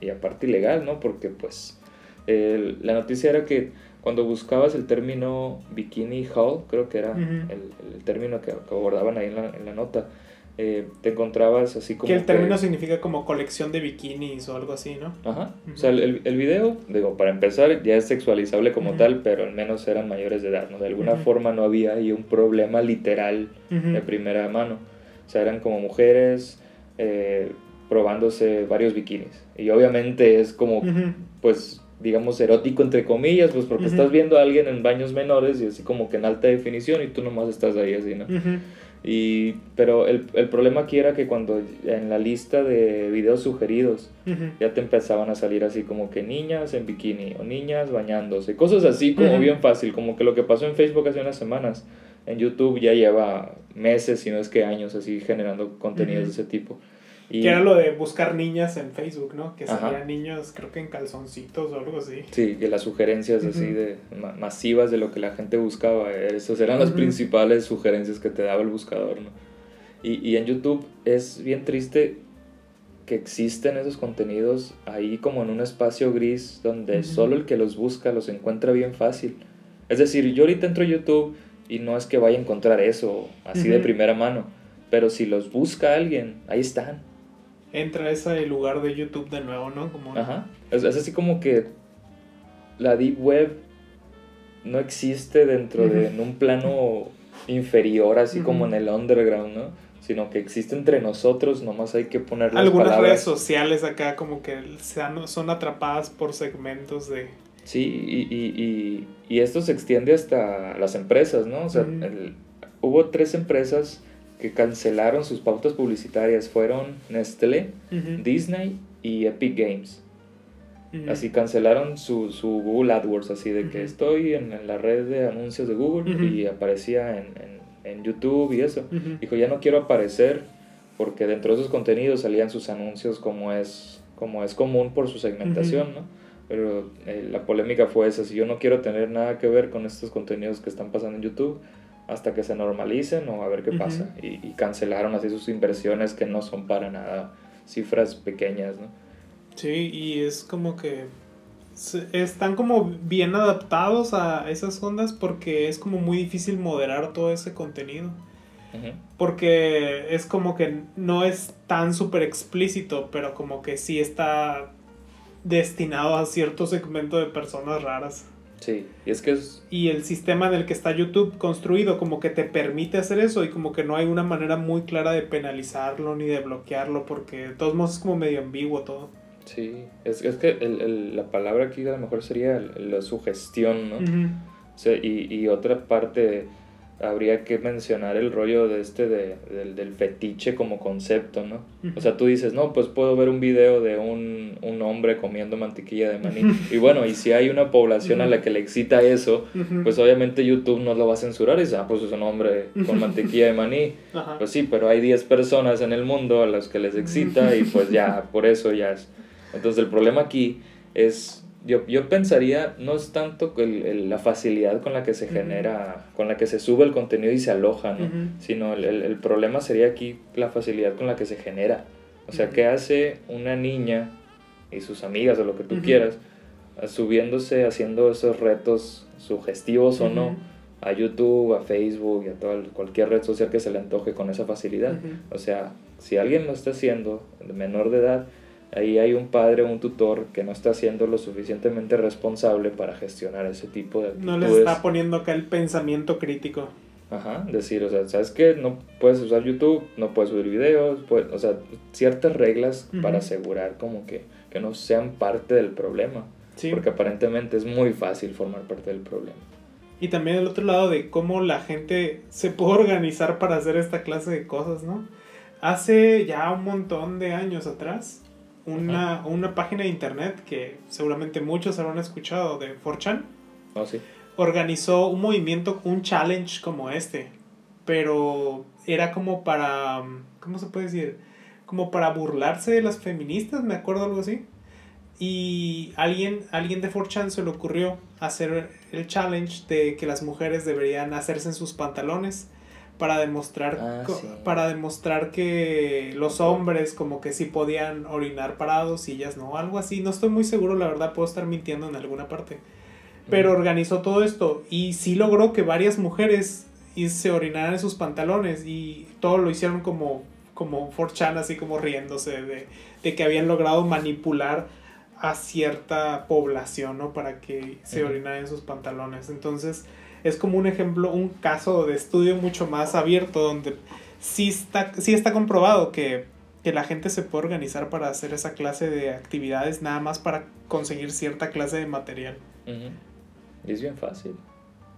y aparte ilegal, ¿no? Porque pues el- la noticia era que cuando buscabas el término bikini haul, creo que era el, el término que, que abordaban ahí en la, en la nota, eh, te encontrabas así como que el término que- significa como colección de bikinis o algo así, ¿no? Ajá. O Ujú. sea, el, el video, digo, para empezar, ya es sexualizable como Ujú. tal, pero al menos eran mayores de edad, ¿no? De alguna Ujú. forma no había ahí un problema literal de primera mano. O sea, eran como mujeres eh, probándose varios bikinis. Y obviamente es como, pues, digamos, erótico entre comillas, pues porque estás viendo a alguien en baños menores y así como que en alta definición y tú nomás estás ahí así, ¿no? Y, pero el, el problema aquí era que cuando en la lista de videos sugeridos ya te empezaban a salir así como que niñas en bikini o niñas bañándose, cosas así como bien fácil, como que lo que pasó en Facebook hace unas semanas, en YouTube ya lleva meses, si no es que años así generando contenidos de ese tipo. Y, Que era lo de buscar niñas en Facebook, ¿no? Que salían niños, creo que en calzoncitos o algo así. Sí, que las sugerencias así Ujú. de ma- masivas de lo que la gente buscaba, esas eran las Ujú. principales sugerencias que te daba el buscador, ¿no? Y, y en YouTube es bien triste que existen esos contenidos ahí como en un espacio gris donde Ujú. solo el que los busca los encuentra bien fácil. Es decir, yo ahorita entro a YouTube y no es que vaya a encontrar eso así de primera mano, pero si los busca alguien, ahí están. Entra ese lugar de YouTube de nuevo, ¿no? Como... Ajá. Es, es así como que la Deep Web no existe dentro de en un plano inferior, así como en el underground, ¿no? Sino que existe entre nosotros, nomás hay que poner las Algunas redes sociales acá como que sean- son atrapadas por segmentos de... Sí, y, y, y, y esto se extiende hasta las empresas, ¿no? O sea, el- hubo tres empresas que cancelaron sus pautas publicitarias. Fueron Nestlé. Disney y Epic Games. Así cancelaron su, su Google AdWords, así de que estoy en, en la red de anuncios de Google y aparecía en, en, en YouTube y eso. Dijo, ya no quiero aparecer porque dentro de esos contenidos salían sus anuncios como es, como es común por su segmentación. ¿no? Pero eh, la polémica fue esa, si yo no quiero tener nada que ver con estos contenidos que están pasando en YouTube, hasta que se normalicen o a ver qué pasa. Y, y cancelaron así sus inversiones que no son para nada cifras pequeñas, ¿no? Sí, y es como que están como bien adaptados a esas ondas porque es como muy difícil moderar todo ese contenido. Porque es como que no es tan súper explícito, pero como que sí está destinado a cierto segmento de personas raras. Sí, y es que es... Y el sistema en el que está YouTube construido como que te permite hacer eso y como que no hay una manera muy clara de penalizarlo ni de bloquearlo porque de todos modos es como medio ambiguo todo. Sí, es, es que el, el- la palabra aquí a lo mejor sería la sugestión, ¿no? Ujú. O sea, y, y otra parte, habría que mencionar el rollo de este de, del, del fetiche como concepto, ¿no? O sea, tú dices, no, pues puedo ver un video de un, un hombre comiendo mantequilla de maní. Y bueno, y si hay una población a la que le excita eso, pues obviamente YouTube no lo va a censurar y dice, ah, pues es un hombre con mantequilla de maní. Ajá. Pues sí, pero hay 10 personas en el mundo a las que les excita y pues ya, por eso ya es. Entonces el problema aquí es, yo, yo pensaría, no es tanto el- el- la facilidad con la que se genera, con la que se sube el contenido y se aloja, ¿no? Sino el, problema sería aquí la facilidad con la que se genera. O sea, Ujú. ¿qué hace una niña y sus amigas o lo que tú quieras subiéndose, haciendo esos retos sugestivos o no a YouTube, a Facebook y a toda, cualquier red social que se le antoje con esa facilidad? O sea, si alguien lo está haciendo menor de edad, ahí hay un padre o un tutor que no está siendo lo suficientemente responsable para gestionar ese tipo de actitudes. No les está poniendo acá el pensamiento crítico. Ajá, decir, o sea, ¿sabes qué? No puedes usar YouTube, no puedes subir videos, puedes- o sea, ciertas reglas Ujú. para asegurar como que, que no sean parte del problema. Sí. Porque aparentemente es muy fácil formar parte del problema. Y también el otro lado de cómo la gente se puede organizar para hacer esta clase de cosas, ¿no? Hace ya un montón de años atrás, una, una página de internet que seguramente muchos habrán escuchado de 4chan, ¿No? Sí. organizó un movimiento, un challenge como este, pero era como para, ¿cómo se puede decir? Como para burlarse de las feministas, me acuerdo algo así. Y alguien, alguien de 4chan se le ocurrió hacer el challenge de que las mujeres deberían hacerse en sus pantalones para demostrar Ah, sí. para demostrar que los hombres como que sí podían orinar parados y ellas no, algo así, no estoy muy seguro, la verdad puedo estar mintiendo en alguna parte. Pero organizó todo esto y sí logró que varias mujeres y se orinaran en sus pantalones y todo lo hicieron como como 4chan así como riéndose de, de que habían logrado manipular a cierta población, ¿no? Para que se orinaran en sus pantalones. Entonces, es como un ejemplo, un caso de estudio mucho más abierto donde sí está, sí está comprobado que, que la gente se puede organizar para hacer esa clase de actividades nada más para conseguir cierta clase de material. Y es bien fácil.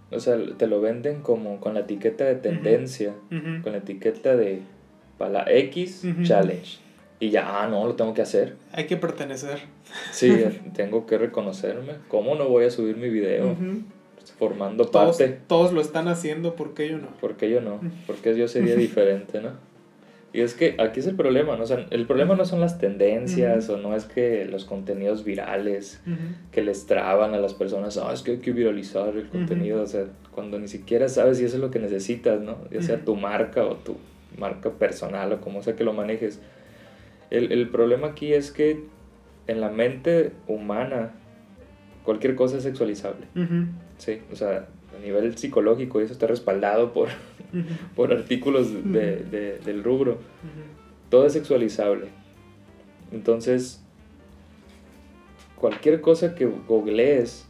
O sea, te lo venden como con la etiqueta de tendencia, con la etiqueta de para la X challenge. Y ya, ah, no, lo tengo que hacer. Hay que pertenecer. Sí, tengo que reconocerme. ¿Cómo no voy a subir mi video? Formando todos, parte. todos lo están haciendo, ¿por qué yo no? ¿Por qué yo no? Porque yo sería diferente, ¿no? Y es que aquí es el problema, ¿no? O sea, el problema no son las tendencias o no es que los contenidos virales que les traban a las personas, ah, es que hay que viralizar el contenido, o sea, cuando ni siquiera sabes si eso es lo que necesitas, ¿no? Ya sea tu marca o tu marca personal o como sea que lo manejes. El, el problema aquí es que en la mente humana cualquier cosa es sexualizable. ¿Sí? O sea, a nivel psicológico y eso está respaldado por, por artículos de- de- del rubro. Todo es sexualizable. Entonces, cualquier cosa que googlees,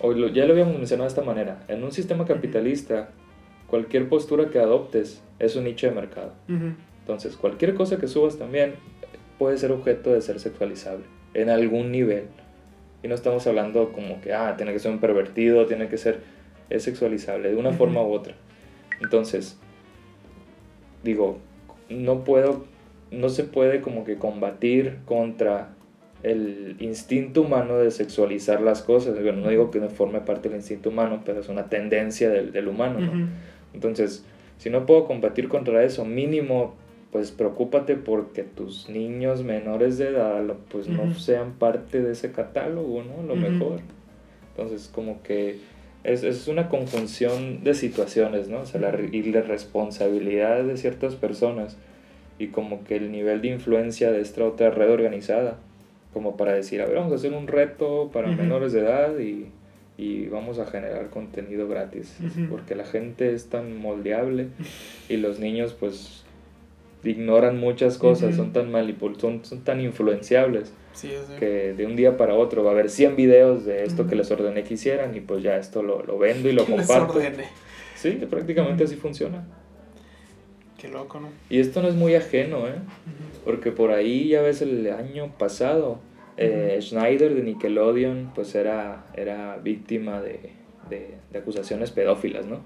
o lo- ya lo habíamos mencionado de esta manera, en un sistema capitalista, cualquier postura que adoptes es un nicho de mercado. Entonces, cualquier cosa que subas también puede ser objeto de ser sexualizable, en algún nivel. Y no estamos hablando como que, ah, tiene que ser un pervertido, tiene que ser, es sexualizable, de una forma u otra. Entonces, digo, no puedo, no se puede como que combatir contra el instinto humano de sexualizar las cosas. Bueno, no digo que no forme parte del instinto humano, pero es una tendencia del, del humano, ¿no? Entonces, si no puedo combatir contra eso, mínimo pues preocúpate porque tus niños menores de edad pues no Ujú. sean parte de ese catálogo, ¿no? Lo Ujú. mejor. Entonces como que es, es una conjunción de situaciones, ¿no? O sea, la, y la responsabilidad de ciertas personas y como que el nivel de influencia de esta otra red organizada, como para decir, a ver, vamos a hacer un reto para Ujú. menores de edad y, y vamos a generar contenido gratis, Ujú. porque la gente es tan moldeable y los niños pues ignoran muchas cosas, son tan manipul son, son tan influenciables Sí, sí. que de un día para otro va a haber 100 videos de esto que les ordené que hicieran y pues ya esto lo, lo vendo y lo Que les comparto. ordene. Sí, prácticamente así funciona. Qué loco, ¿no? Y esto no es muy ajeno, ¿eh? Porque por ahí ya ves el año pasado, eh, Schneider de Nickelodeon pues era, era víctima de, de, de acusaciones pedófilas, ¿no?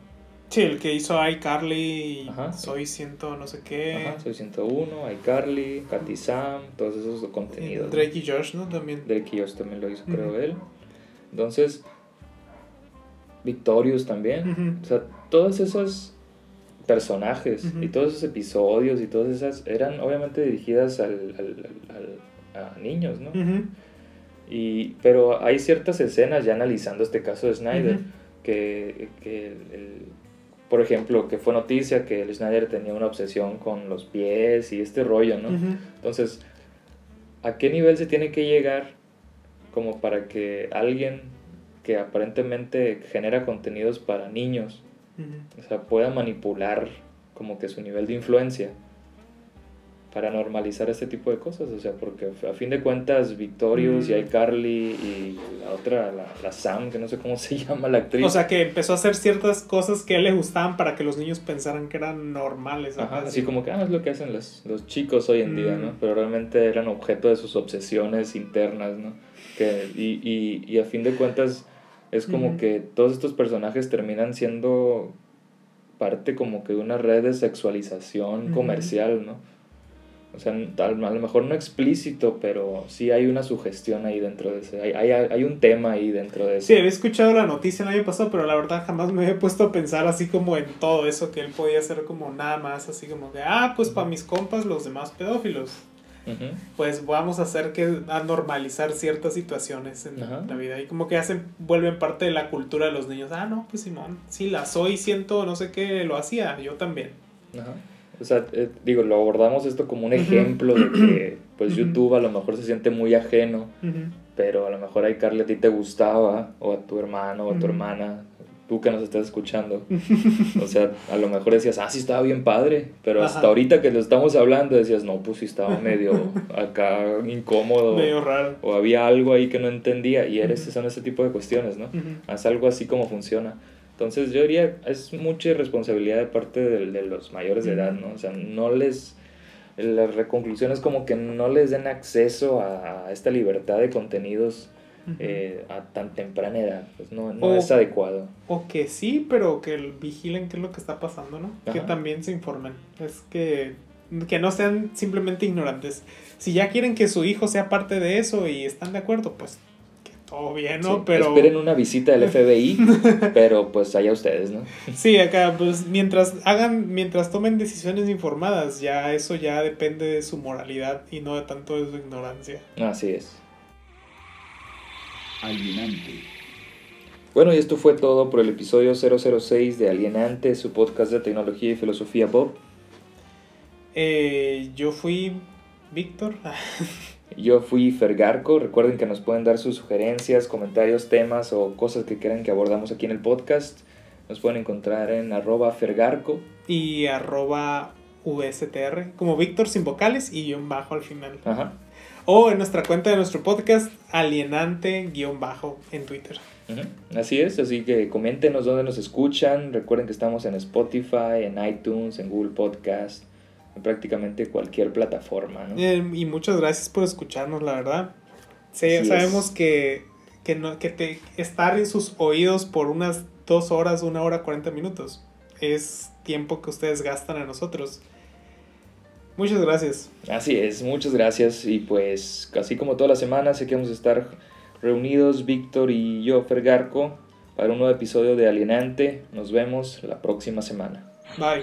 Sí, el que hizo iCarly, Ajá. Soy ciento no sé qué. Ajá, Soy 101, iCarly, Katy Sam, todos esos contenidos. Drake y Josh, ¿no? También. Drake y Josh también lo hizo, creo él. Entonces, Victorious también. O sea, todos esos personajes y todos esos episodios y todas esas eran obviamente dirigidas al, al- a niños, ¿no? Y, pero hay ciertas escenas, ya analizando este caso de Snyder, que, que el- por ejemplo, que fue noticia que el Snyder tenía una obsesión con los pies y este rollo, ¿no? Entonces, ¿a qué nivel se tiene que llegar como para que alguien que aparentemente genera contenidos para niños, o sea, pueda manipular como que su nivel de influencia para normalizar este tipo de cosas? O sea, porque a fin de cuentas Victorious y Mm. iCarly y la otra, la, la Sam, que no sé cómo se llama la actriz. O sea, que empezó a hacer ciertas cosas que a él le gustaban para que los niños pensaran que eran normales. Ajá, así como que ah, es lo que hacen los, los chicos hoy en día, Mm. ¿no? Pero realmente eran objeto de sus obsesiones internas, ¿no? Que, y, y, y a fin de cuentas es como que todos estos personajes terminan siendo parte como que de una red de sexualización comercial, ¿no? O sea, a lo mejor no explícito, pero sí hay una sugestión ahí dentro de ese, hay, hay, hay un tema ahí dentro de eso. Sí, había escuchado la noticia el año pasado, pero la verdad jamás me había puesto a pensar así como en todo eso que él podía hacer como nada más, así como que, ah, pues para mis compas los demás pedófilos. Ujú. Pues vamos a hacer que, a normalizar ciertas situaciones en la vida. Y como que hacen, vuelven parte de la cultura de los niños. Ah, no, pues Simón, sí, la soy, siento, no sé qué, lo hacía, yo también. Ajá. O sea, eh, digo, lo abordamos esto como un ejemplo de que pues. YouTube a lo mejor se siente muy ajeno, pero a lo mejor a Carly a ti te gustaba, o a tu hermano, o a tu hermana, tú que nos estás escuchando. O sea, a lo mejor decías, ah, sí estaba bien padre, pero hasta Ajá. ahorita que lo estamos hablando decías, no, pues sí estaba medio acá incómodo, Medio raro. o había algo ahí que no entendía, y eres, son ese tipo de cuestiones, ¿no? Ujú. Haz algo así como funciona. Entonces yo diría, es mucha responsabilidad de parte de, de los mayores de edad, ¿no? O sea, no les... La reconclusión es como que no les den acceso a, esta libertad de contenidos eh, a tan temprana edad. Pues no, no O- es adecuado. O que sí, pero que vigilen qué es lo que está pasando, ¿no? Que también se informen. Es que, que no sean simplemente ignorantes. Si ya quieren que su hijo sea parte de eso y están de acuerdo, pues todo bien, ¿no? Sí, pero Esperen una visita del FBI, pero pues allá ustedes, ¿no? sí, acá pues mientras hagan, mientras tomen decisiones informadas, ya eso ya depende de su moralidad y no de tanto de su ignorancia. Así es. alienante, Bueno, y esto fue todo por el episodio 006 de Alienante, su podcast de tecnología y filosofía Bob. Eh, yo fui Víctor. Yo fui Fergarco. Recuerden que nos pueden dar sus sugerencias, comentarios, temas o cosas que quieran que abordamos aquí en el podcast. Nos pueden encontrar en arroba Fergarco. y arroba VSTR, como Víctor sin vocales y guion bajo al final. Ajá. O en nuestra cuenta de nuestro podcast, alienante guion bajo en Twitter. Ujú, Así es, así que coméntenos dónde nos escuchan. Recuerden que estamos en Spotify, en iTunes, en Google Podcast, en prácticamente cualquier plataforma. ¿no? Eh, y muchas gracias por escucharnos, la verdad. Sí, Así sabemos es. que, que, no, que te, estar en sus oídos por unas dos horas, una hora, 40 minutos es tiempo que ustedes gastan a nosotros. Muchas gracias. Así es, muchas gracias. Y pues, así como toda la semana, sé que vamos a estar reunidos, Víctor y yo, Fergarco, para un nuevo episodio de Alienante. Nos vemos la próxima semana. Bye.